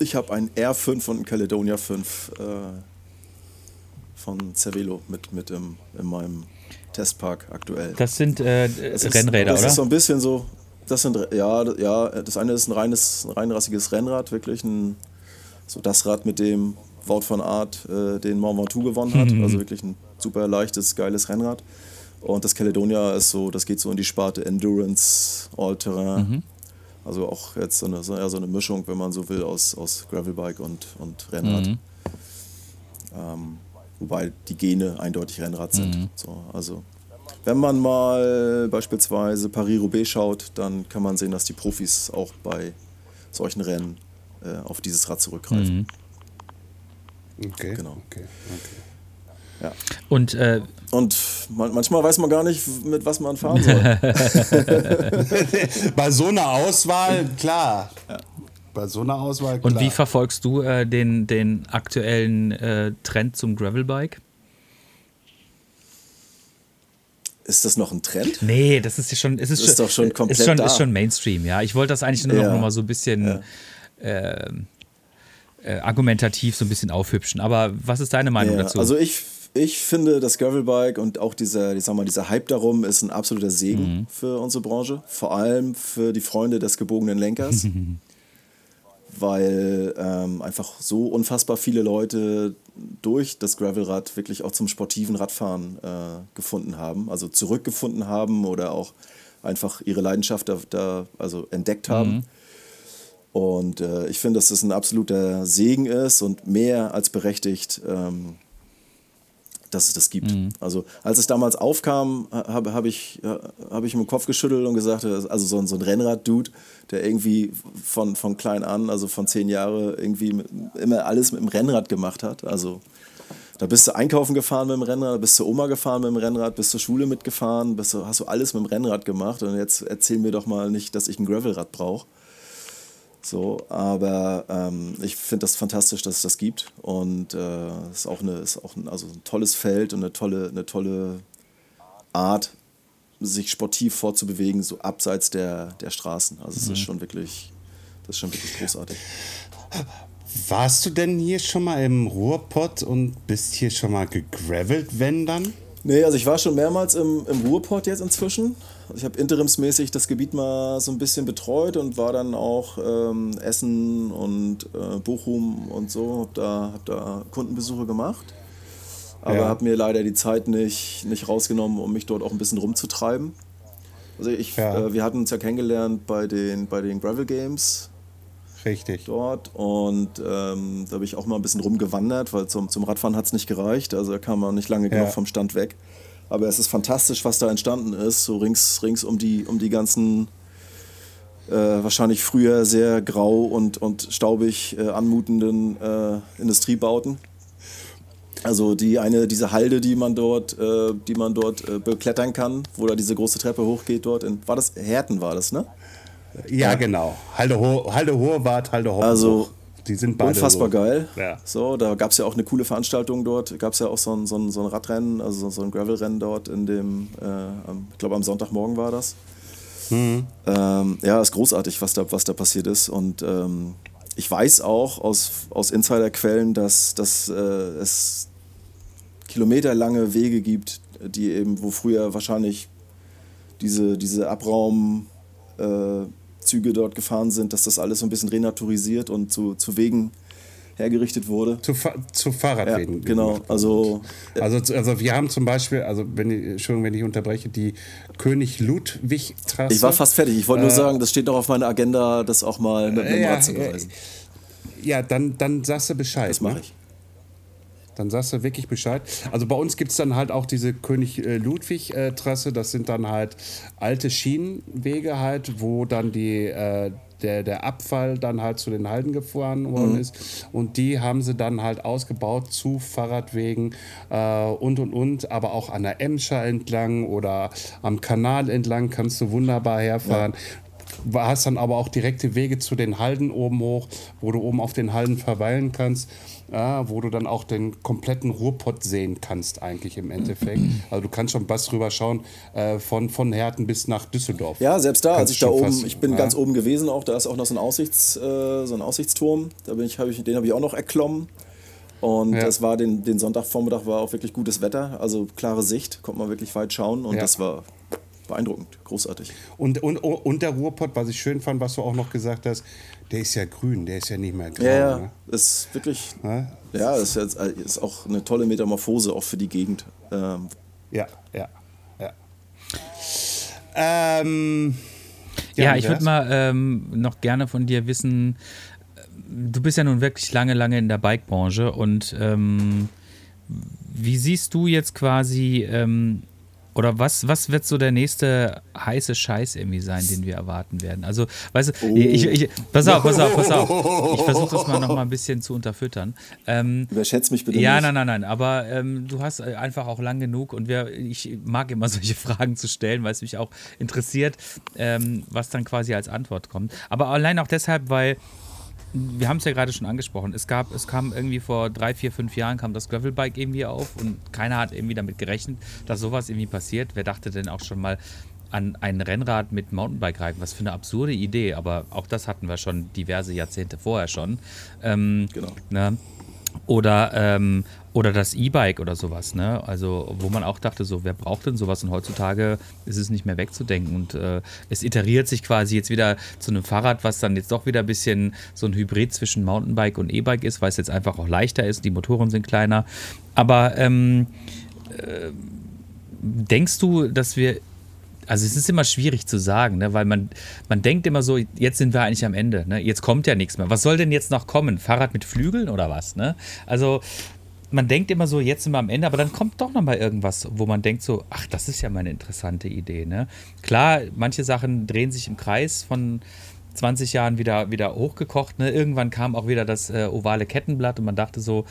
ich habe einen R5 und einen Caledonia 5 äh, von Cervelo mit, mit im, in meinem Testpark aktuell. Das sind äh, Das ist- Rennräder, das oder? ist so ein bisschen so. Das sind ja, ja, das eine ist ein reines, ein reinrassiges Rennrad, wirklich ein so das Rad, mit dem Wout von Art äh, den Mont Ventoux gewonnen hat. Also wirklich ein super leichtes, geiles Rennrad. Und das Caledonia ist so, das geht so in die Sparte Endurance, All-Terrain. Mhm. Also auch jetzt so eine, so, ja, so eine Mischung, wenn man so will, aus, aus Gravelbike und, und Rennrad. Mhm. Ähm, wobei die Gene eindeutig Rennrad sind. Mhm. So, also wenn man mal beispielsweise Paris-Roubaix schaut, dann kann man sehen, dass die Profis auch bei solchen Rennen äh, auf dieses Rad zurückgreifen. Mhm. Okay. Genau. Okay. okay. Ja. Und, äh, und man, manchmal weiß man gar nicht, mit was man fahren soll. Bei so einer Auswahl, klar. Ja. Bei so einer Auswahl, klar. Und wie verfolgst du äh, den, den aktuellen äh, Trend zum Gravelbike? Ist das noch ein Trend? Nee, das ist schon. Es ist, ist schon, doch schon komplett. Ist schon, da. ist schon Mainstream, ja. Ich wollte das eigentlich nur ja. noch mal so ein bisschen. Ja. Äh, äh, argumentativ so ein bisschen aufhübschen. Aber was ist deine Meinung ja, dazu? Also ich, ich finde, das Gravelbike und auch dieser, ich sag mal, dieser Hype darum ist ein absoluter Segen mhm. für unsere Branche. Vor allem für die Freunde des gebogenen Lenkers. weil ähm, einfach so unfassbar viele Leute durch das Gravelrad wirklich auch zum sportiven Radfahren äh, gefunden haben, also zurückgefunden haben oder auch einfach ihre Leidenschaft da, da also entdeckt haben. Mhm. Und äh, ich finde, dass das ein absoluter Segen ist und mehr als berechtigt, ähm, dass es das gibt. Mhm. Also als es damals aufkam, habe hab ich, hab ich im Kopf geschüttelt und gesagt, also so ein, so ein Rennrad-Dude, der irgendwie von, von klein an, also von zehn Jahren, irgendwie mit, immer alles mit dem Rennrad gemacht hat. Also da bist du einkaufen gefahren mit dem Rennrad, bist du Oma gefahren mit dem Rennrad, bist zur Schule mitgefahren, bist du, hast du alles mit dem Rennrad gemacht und jetzt erzähl mir doch mal nicht, dass ich ein Gravelrad brauche. So, aber ähm, ich finde das fantastisch, dass es das gibt. Und es äh, ist auch, eine, ist auch ein, also ein tolles Feld und eine tolle, eine tolle Art, sich sportiv fortzubewegen, so abseits der, der Straßen. Also es mhm. ist schon wirklich, das ist schon wirklich großartig. Warst du denn hier schon mal im Ruhrpott und bist hier schon mal gegravelt, wenn dann? Nee, also ich war schon mehrmals im, im Ruhrport jetzt inzwischen. Ich habe interimsmäßig das Gebiet mal so ein bisschen betreut und war dann auch ähm, Essen und äh, Bochum und so, habe da, hab da Kundenbesuche gemacht. Aber ja. habe mir leider die Zeit nicht, nicht rausgenommen, um mich dort auch ein bisschen rumzutreiben. Also ich, ja. äh, wir hatten uns ja kennengelernt bei den, bei den Gravel Games Richtig. Dort und ähm, da bin ich auch mal ein bisschen rumgewandert, weil zum, zum Radfahren hat es nicht gereicht. Also da kam man nicht lange genug vom Stand weg. Aber es ist fantastisch, was da entstanden ist, so rings, rings um, die, um die ganzen äh, wahrscheinlich früher sehr grau und, und staubig äh, anmutenden äh, Industriebauten. Also die eine, diese Halde, die man dort, äh, die man dort äh, beklettern kann, wo da diese große Treppe hochgeht dort. In, war das Herten war das, ne? Ja, genau. Halde, Ho Halde Hohewart, Halde Hohenbruch. Also die sind beide unfassbar so. geil. Ja. So, da gab es ja auch eine coole Veranstaltung dort. Gab es ja auch so ein, so, ein, so ein Radrennen, also so ein Gravelrennen dort in dem, äh, ich glaube am Sonntagmorgen war das. Mhm. Ähm, ja, ist großartig, was da, was da passiert ist. Und ähm, ich weiß auch aus, aus Insiderquellen, dass, dass äh, es kilometerlange Wege gibt, die eben, wo früher wahrscheinlich diese, diese Abraum äh, Züge dort gefahren sind, dass das alles so ein bisschen renaturisiert und zu, zu Wegen hergerichtet wurde. Zu, zu Fahrradwegen. Ja, genau, also, also. Also wir haben zum Beispiel, also wenn ich, Entschuldigung, wenn ich unterbreche, die König-Ludwig-Trasse. Ich war fast fertig. Ich wollte äh, nur sagen, das steht noch auf meiner Agenda, das auch mal mit einem ja, Rad zu bereisen. Ja, dann, dann sagst du Bescheid. Das mache ne? Dann sagst du wirklich Bescheid. Also bei uns gibt es dann halt auch diese König-Ludwig-Trasse. Das sind dann halt alte Schienenwege halt, wo dann die, äh, der, der Abfall dann halt zu den Halden gefahren worden mhm. ist. Und die haben sie dann halt ausgebaut zu Fahrradwegen äh, und und und. Aber auch an der Emscher entlang oder am Kanal entlang kannst du wunderbar herfahren. Ja hast dann aber auch direkte Wege zu den Halden oben hoch, wo du oben auf den Halden verweilen kannst ja, wo du dann auch den kompletten Ruhrpott sehen kannst, eigentlich im Endeffekt. Also du kannst schon was rüber schauen, äh, von, von Herten bis nach Düsseldorf. Ja, selbst da, als ich da oben, fast, ich bin ja. ganz oben gewesen auch, da ist auch noch so ein, Aussichts, äh, so ein Aussichtsturm, da bin ich, ich, den habe ich auch noch erklommen. Und ja. das war den, den Sonntagvormittag war auch wirklich gutes Wetter, also klare Sicht, konnte man wirklich weit schauen und ja. das war beeindruckend, großartig. Und, und, und der Ruhrpott, was ich schön fand, was du auch noch gesagt hast, der ist ja grün, der ist ja nicht mehr grau. Ja, ja. Ne? ist wirklich, Ja? ja, ist, jetzt, ist auch eine tolle Metamorphose, auch für die Gegend. Ähm, Ja, ja, ja. Ähm, Ja, ich Andreas? würde mal ähm, noch gerne von dir wissen, äh, du bist ja nun wirklich lange, lange in der Bike-Branche und ähm, wie siehst du jetzt quasi, ähm, oder was, was wird so der nächste heiße Scheiß irgendwie sein, den wir erwarten werden? Also, weißt du, Oh. ich, ich, pass auf, pass auf, pass auf. Ich versuche das mal noch mal ein bisschen zu unterfüttern. Ähm, überschätzt mich bitte ja, nicht. nein, nein, nein. Aber ähm, du hast äh, einfach auch lang genug und wir, ich mag immer solche Fragen zu stellen, weil es mich auch interessiert, ähm, was dann quasi als Antwort kommt. Aber allein auch deshalb, weil wir haben es ja gerade schon angesprochen. Es gab, es kam irgendwie vor drei, vier, fünf Jahren kam das Gravelbike irgendwie auf und keiner hat irgendwie damit gerechnet, dass sowas irgendwie passiert. Wer dachte denn auch schon mal an ein Rennrad mit Mountainbike-Reifen? Was für eine absurde Idee, aber auch das hatten wir schon diverse Jahrzehnte vorher schon. Ähm, Genau. Ne? Oder, ähm, oder das E-Bike oder sowas, ne? Also, wo man auch dachte, so, wer braucht denn sowas? Und heutzutage ist es nicht mehr wegzudenken. Und äh, es iteriert sich quasi jetzt wieder zu einem Fahrrad, was dann jetzt doch wieder ein bisschen so ein Hybrid zwischen Mountainbike und E-Bike ist, weil es jetzt einfach auch leichter ist, die Motoren sind kleiner. Aber ähm, äh, denkst du, dass wir also es ist immer schwierig zu sagen, ne? weil man, man denkt immer so, jetzt sind wir eigentlich am Ende, ne? jetzt kommt ja nichts mehr. Was soll denn jetzt noch kommen? Fahrrad mit Flügeln oder was? Ne? Also man denkt immer so, jetzt sind wir am Ende, aber dann kommt doch noch mal irgendwas, wo man denkt so, ach, das ist ja mal eine interessante Idee. Ne? Klar, manche Sachen drehen sich im Kreis von 20 Jahren wieder, wieder hochgekocht. Ne? Irgendwann kam auch wieder das äh, ovale Kettenblatt und man dachte so,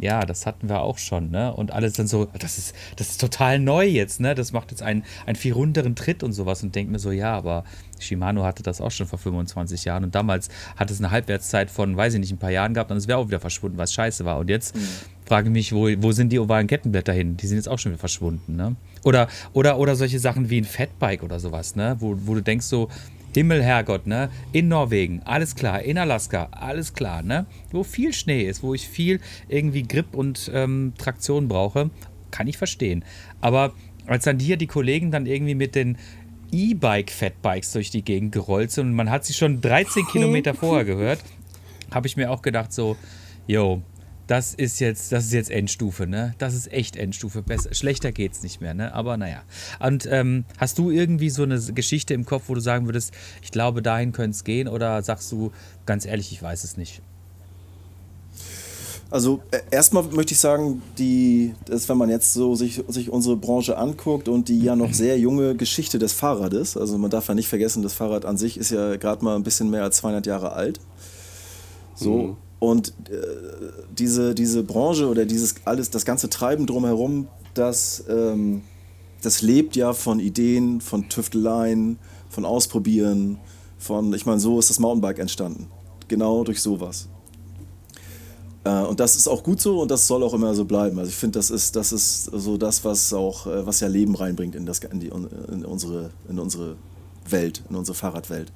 ja, das hatten wir auch schon, ne? Und alles dann so, das ist, das ist total neu jetzt, ne? Das macht jetzt einen, einen viel runderen Tritt und sowas und denkt mir so, ja, aber Shimano hatte das auch schon vor 25 Jahren und damals hat es eine Halbwertszeit von, weiß ich nicht, ein paar Jahren gehabt und es wäre auch wieder verschwunden, was scheiße war. Und jetzt frage ich mich, wo, wo sind die ovalen Kettenblätter hin? Die sind jetzt auch schon wieder verschwunden, ne? Oder, oder, oder solche Sachen wie ein Fatbike oder sowas, ne? Wo, wo du denkst so, Himmel, Herrgott, ne? In Norwegen, alles klar. In Alaska, alles klar, ne? Wo viel Schnee ist, wo ich viel irgendwie Grip und ähm, Traktion brauche, kann ich verstehen. Aber als dann hier die Kollegen dann irgendwie mit den E-Bike-Fatbikes durch die Gegend gerollt sind und man hat sie schon 13 Kilometer vorher gehört, habe ich mir auch gedacht so, yo, das ist jetzt, das ist jetzt Endstufe, ne? Das ist echt Endstufe. Besser, schlechter geht's nicht mehr, ne? Aber naja. Und ähm, hast du irgendwie so eine Geschichte im Kopf, wo du sagen würdest, ich glaube, dahin könnte es gehen? Oder sagst du, ganz ehrlich, ich weiß es nicht? Also äh, erstmal möchte ich sagen, die, dass, wenn man jetzt so sich, sich unsere Branche anguckt und die ja noch sehr junge Geschichte des Fahrrades, also man darf ja nicht vergessen, das Fahrrad an sich ist ja gerade mal ein bisschen mehr als 200 Jahre alt. So. Und äh, diese, diese Branche oder dieses alles, das ganze Treiben drumherum, das, ähm, das lebt ja von Ideen, von Tüfteleien, von Ausprobieren, von, ich meine, so ist das Mountainbike entstanden. Genau durch sowas. Äh, und das ist auch gut so und das soll auch immer so bleiben. Also ich finde, das ist, das ist so das, was auch, äh, was ja Leben reinbringt in, das, in, die, in, unsere, in unsere Welt, in unsere Fahrradwelt.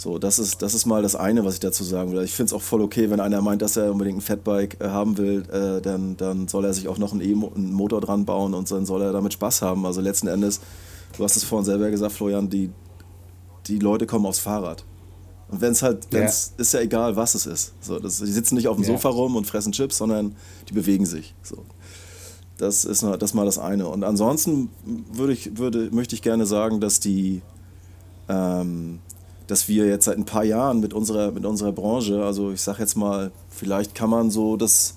So, das ist, das ist mal das eine, was ich dazu sagen will. Ich finde es auch voll okay, wenn einer meint, dass er unbedingt ein Fatbike äh, haben will, äh, dann, dann soll er sich auch noch einen E-Motor dran bauen und dann soll er damit Spaß haben. Also letzten Endes, du hast es vorhin selber gesagt, Florian, die, die Leute kommen aufs Fahrrad. Und wenn es halt, wenn's, ist ja egal, was es ist. So, das, die sitzen nicht auf dem Ja. Sofa rum und fressen Chips, sondern die bewegen sich. So. Das ist mal- das mal das eine. Und ansonsten würde ich, würde, möchte ich gerne sagen, dass die, ähm, dass wir jetzt seit ein paar Jahren mit unserer, mit unserer Branche, also ich sag jetzt mal, vielleicht kann man so das,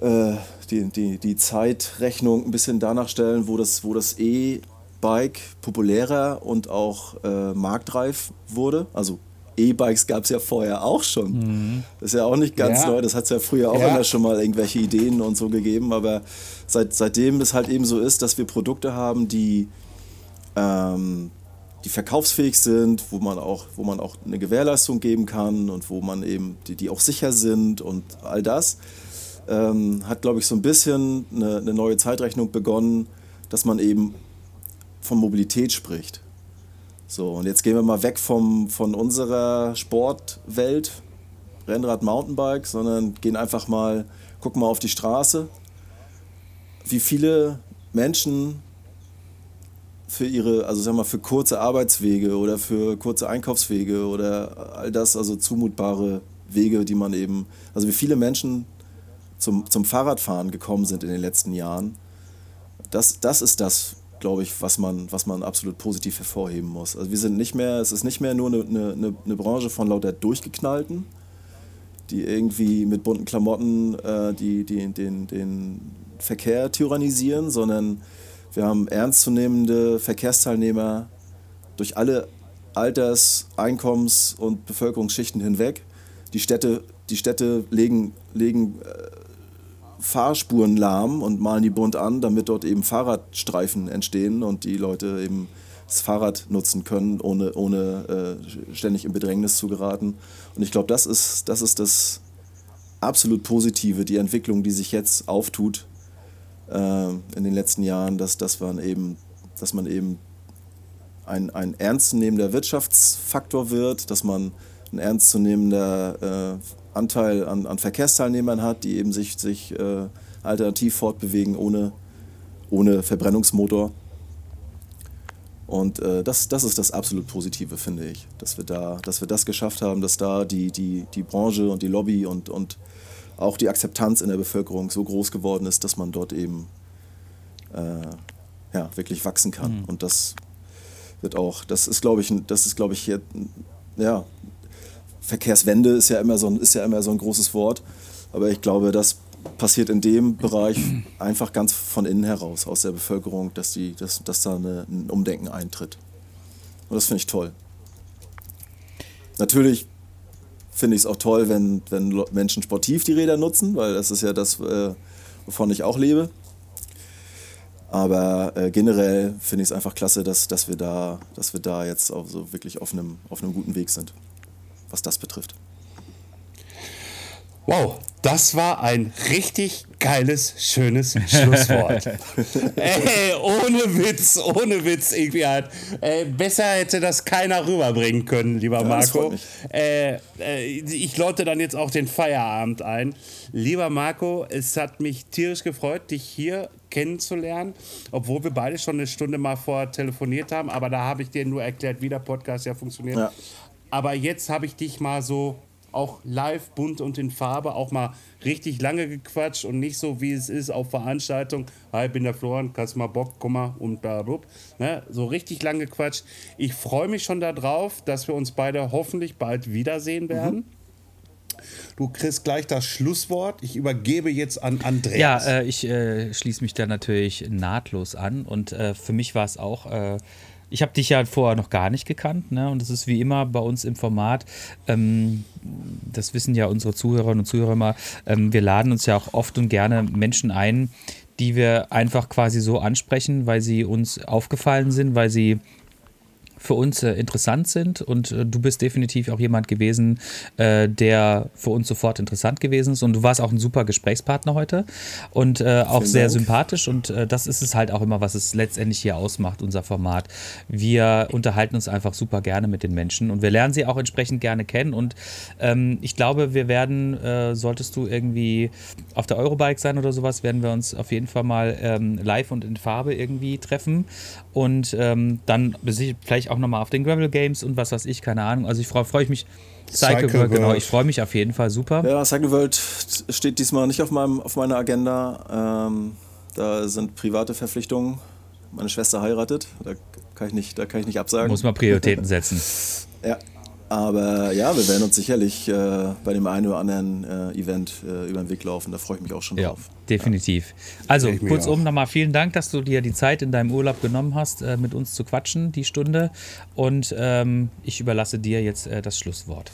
äh, die, die, die Zeitrechnung ein bisschen danach stellen, wo das, wo das E-Bike populärer und auch äh, marktreif wurde. Also E-Bikes gab es ja vorher auch schon. Das ist ja auch nicht ganz Ja. neu, das hat es ja früher auch Ja. immer schon mal irgendwelche Ideen und so gegeben, aber seit, seitdem es halt eben so ist, dass wir Produkte haben, die, ähm, die verkaufsfähig sind, wo man, auch, wo man auch eine Gewährleistung geben kann und wo man eben, die, die auch sicher sind und all das, ähm, hat, glaube ich, so ein bisschen eine, eine neue Zeitrechnung begonnen, dass man eben von Mobilität spricht. So, und jetzt gehen wir mal weg vom, von unserer Sportwelt, Rennrad, Mountainbike, sondern gehen einfach mal, gucken mal auf die Straße, wie viele Menschen für ihre, also sag mal, für kurze Arbeitswege oder für kurze Einkaufswege oder all das, also zumutbare Wege, die man eben, also wie viele Menschen zum, zum Fahrradfahren gekommen sind in den letzten Jahren, das, das ist das, glaube ich, was man, was man absolut positiv hervorheben muss. Also wir sind nicht mehr, es ist nicht mehr nur eine, eine, eine Branche von lauter Durchgeknallten, die irgendwie mit bunten Klamotten äh, die, die, den, den Verkehr tyrannisieren, sondern wir haben ernstzunehmende Verkehrsteilnehmer durch alle Alters-, Einkommens- und Bevölkerungsschichten hinweg. Die Städte, die Städte legen, legen äh, Fahrspuren lahm und malen die bunt an, damit dort eben Fahrradstreifen entstehen und die Leute eben das Fahrrad nutzen können, ohne, ohne äh, ständig in Bedrängnis zu geraten. Und ich glaube, das ist, das ist das absolut Positive, die Entwicklung, die sich jetzt auftut äh, in den letzten Jahren, dass, dass man eben, dass man eben ein, ein ernstzunehmender Wirtschaftsfaktor wird, dass man ein ernstzunehmender äh, Anteil an, an Verkehrsteilnehmern hat, die eben sich, sich äh, alternativ fortbewegen ohne, ohne Verbrennungsmotor. Und äh, das, das ist das absolut Positive, finde ich, dass wir, da, dass wir das geschafft haben, dass da die, die, die Branche und die Lobby und, und auch die Akzeptanz in der Bevölkerung so groß geworden ist, dass man dort eben äh, ja, wirklich wachsen kann. Mhm. Und das wird auch, das ist, glaube ich, das ist, glaube ich, hier, ja, Verkehrswende ist ja immer so ein, ist ja immer so ein großes Wort. Aber ich glaube, das passiert in dem Bereich einfach ganz von innen heraus, aus der Bevölkerung, dass, die, dass, dass da eine, ein Umdenken eintritt. Und das finde ich toll. Natürlich finde ich es auch toll, wenn, wenn Menschen sportiv die Räder nutzen, weil das ist ja das, äh, wovon ich auch lebe. Aber äh, generell finde ich es einfach klasse, dass, dass, wir da, dass wir da jetzt auch so wirklich auf einem, auf einem guten Weg sind, was das betrifft. Wow, das war ein richtig geiles, schönes Schlusswort. ey, ohne Witz, ohne Witz irgendwie halt. Äh, besser hätte das keiner rüberbringen können, lieber ja, Marco. Äh, äh, ich läute dann jetzt auch den Feierabend ein. Lieber Marco, es hat mich tierisch gefreut, dich hier kennenzulernen, obwohl wir beide schon eine Stunde mal vor telefoniert haben, aber da habe ich dir nur erklärt, wie der Podcast ja funktioniert. Ja. Aber jetzt habe ich dich mal so auch live, bunt und in Farbe, auch mal richtig lange gequatscht und nicht so, wie es ist auf Veranstaltungen. Hi, bin der Florian, kannst mal Bock, komm mal und da, ne? So richtig lange gequatscht. Ich freue mich schon darauf, dass wir uns beide hoffentlich bald wiedersehen werden. Mhm. Du kriegst gleich das Schlusswort. Ich übergebe jetzt an Andreas. Ja, äh, ich äh, schließe mich da natürlich nahtlos an. Und äh, für mich war es auch äh, ich habe dich ja vorher noch gar nicht gekannt, ne? Und es ist wie immer bei uns im Format, ähm, das wissen ja unsere Zuhörerinnen und Zuhörer immer, ähm, wir laden uns ja auch oft und gerne Menschen ein, die wir einfach quasi so ansprechen, weil sie uns aufgefallen sind, weil sie für uns äh, interessant sind. Und äh, du bist definitiv auch jemand gewesen, äh, der für uns sofort interessant gewesen ist. Und du warst auch ein super Gesprächspartner heute. Und äh, auch Vielen sehr Dank. sympathisch. Und äh, das ist es halt auch immer, was es letztendlich hier ausmacht, unser Format. Wir unterhalten uns einfach super gerne mit den Menschen. Und wir lernen sie auch entsprechend gerne kennen. Und ähm, ich glaube, wir werden, äh, solltest du irgendwie auf der Eurobike sein oder sowas, werden wir uns auf jeden Fall mal ähm, live und in Farbe irgendwie treffen. Und ähm, dann vielleicht auch nochmal auf den Gravel Games und was weiß ich, keine Ahnung. Also ich freue freu ich mich. Cycle, Cycle World, genau, ich freue mich auf jeden Fall super. Ja, Cycle World steht diesmal nicht auf, meinem, auf meiner Agenda. Ähm, da sind private Verpflichtungen. Meine Schwester heiratet, da kann ich nicht, da kann ich nicht absagen. Muss man Prioritäten setzen. ja, aber ja, wir werden uns sicherlich äh, bei dem einen oder anderen äh, Event äh, über den Weg laufen. Da freue ich mich auch schon ja, drauf. Definitiv. Ja. Also kurzum nochmal vielen Dank, dass du dir die Zeit in deinem Urlaub genommen hast, äh, mit uns zu quatschen, die Stunde. Und ähm, ich überlasse dir jetzt äh, das Schlusswort.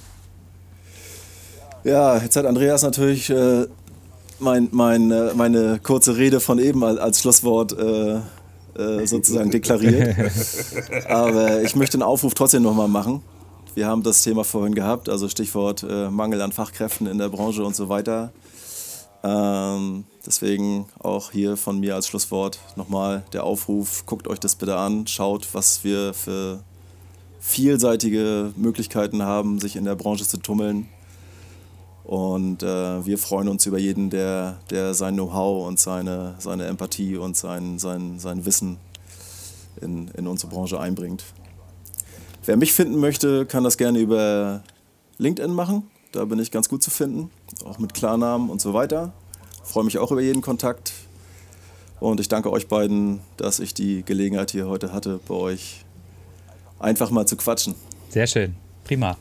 Ja, jetzt hat Andreas natürlich äh, mein, mein, meine kurze Rede von eben als, als Schlusswort sozusagen deklariert. Aber ich möchte den Aufruf trotzdem nochmal machen wir haben das Thema vorhin gehabt, also Stichwort äh, Mangel an Fachkräften in der Branche und so weiter. Ähm, deswegen auch hier von mir als Schlusswort nochmal der Aufruf, guckt euch das bitte an, schaut, was wir für vielseitige Möglichkeiten haben, sich in der Branche zu tummeln. Und äh, wir freuen uns über jeden, der, der sein Know-how und seine, seine Empathie und sein, sein, sein Wissen in, in unsere Branche einbringt. Wer mich finden möchte, kann das gerne über LinkedIn machen. Da bin ich ganz gut zu finden, auch mit Klarnamen und so weiter. Freue mich auch über jeden Kontakt. Und ich danke euch beiden, dass ich die Gelegenheit hier heute hatte, bei euch einfach mal zu quatschen. Sehr schön. Prima.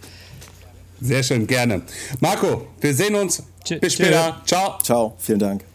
Sehr schön, gerne. Marco, wir sehen uns. Tsch Bis später. Ciao. Ciao, vielen Dank.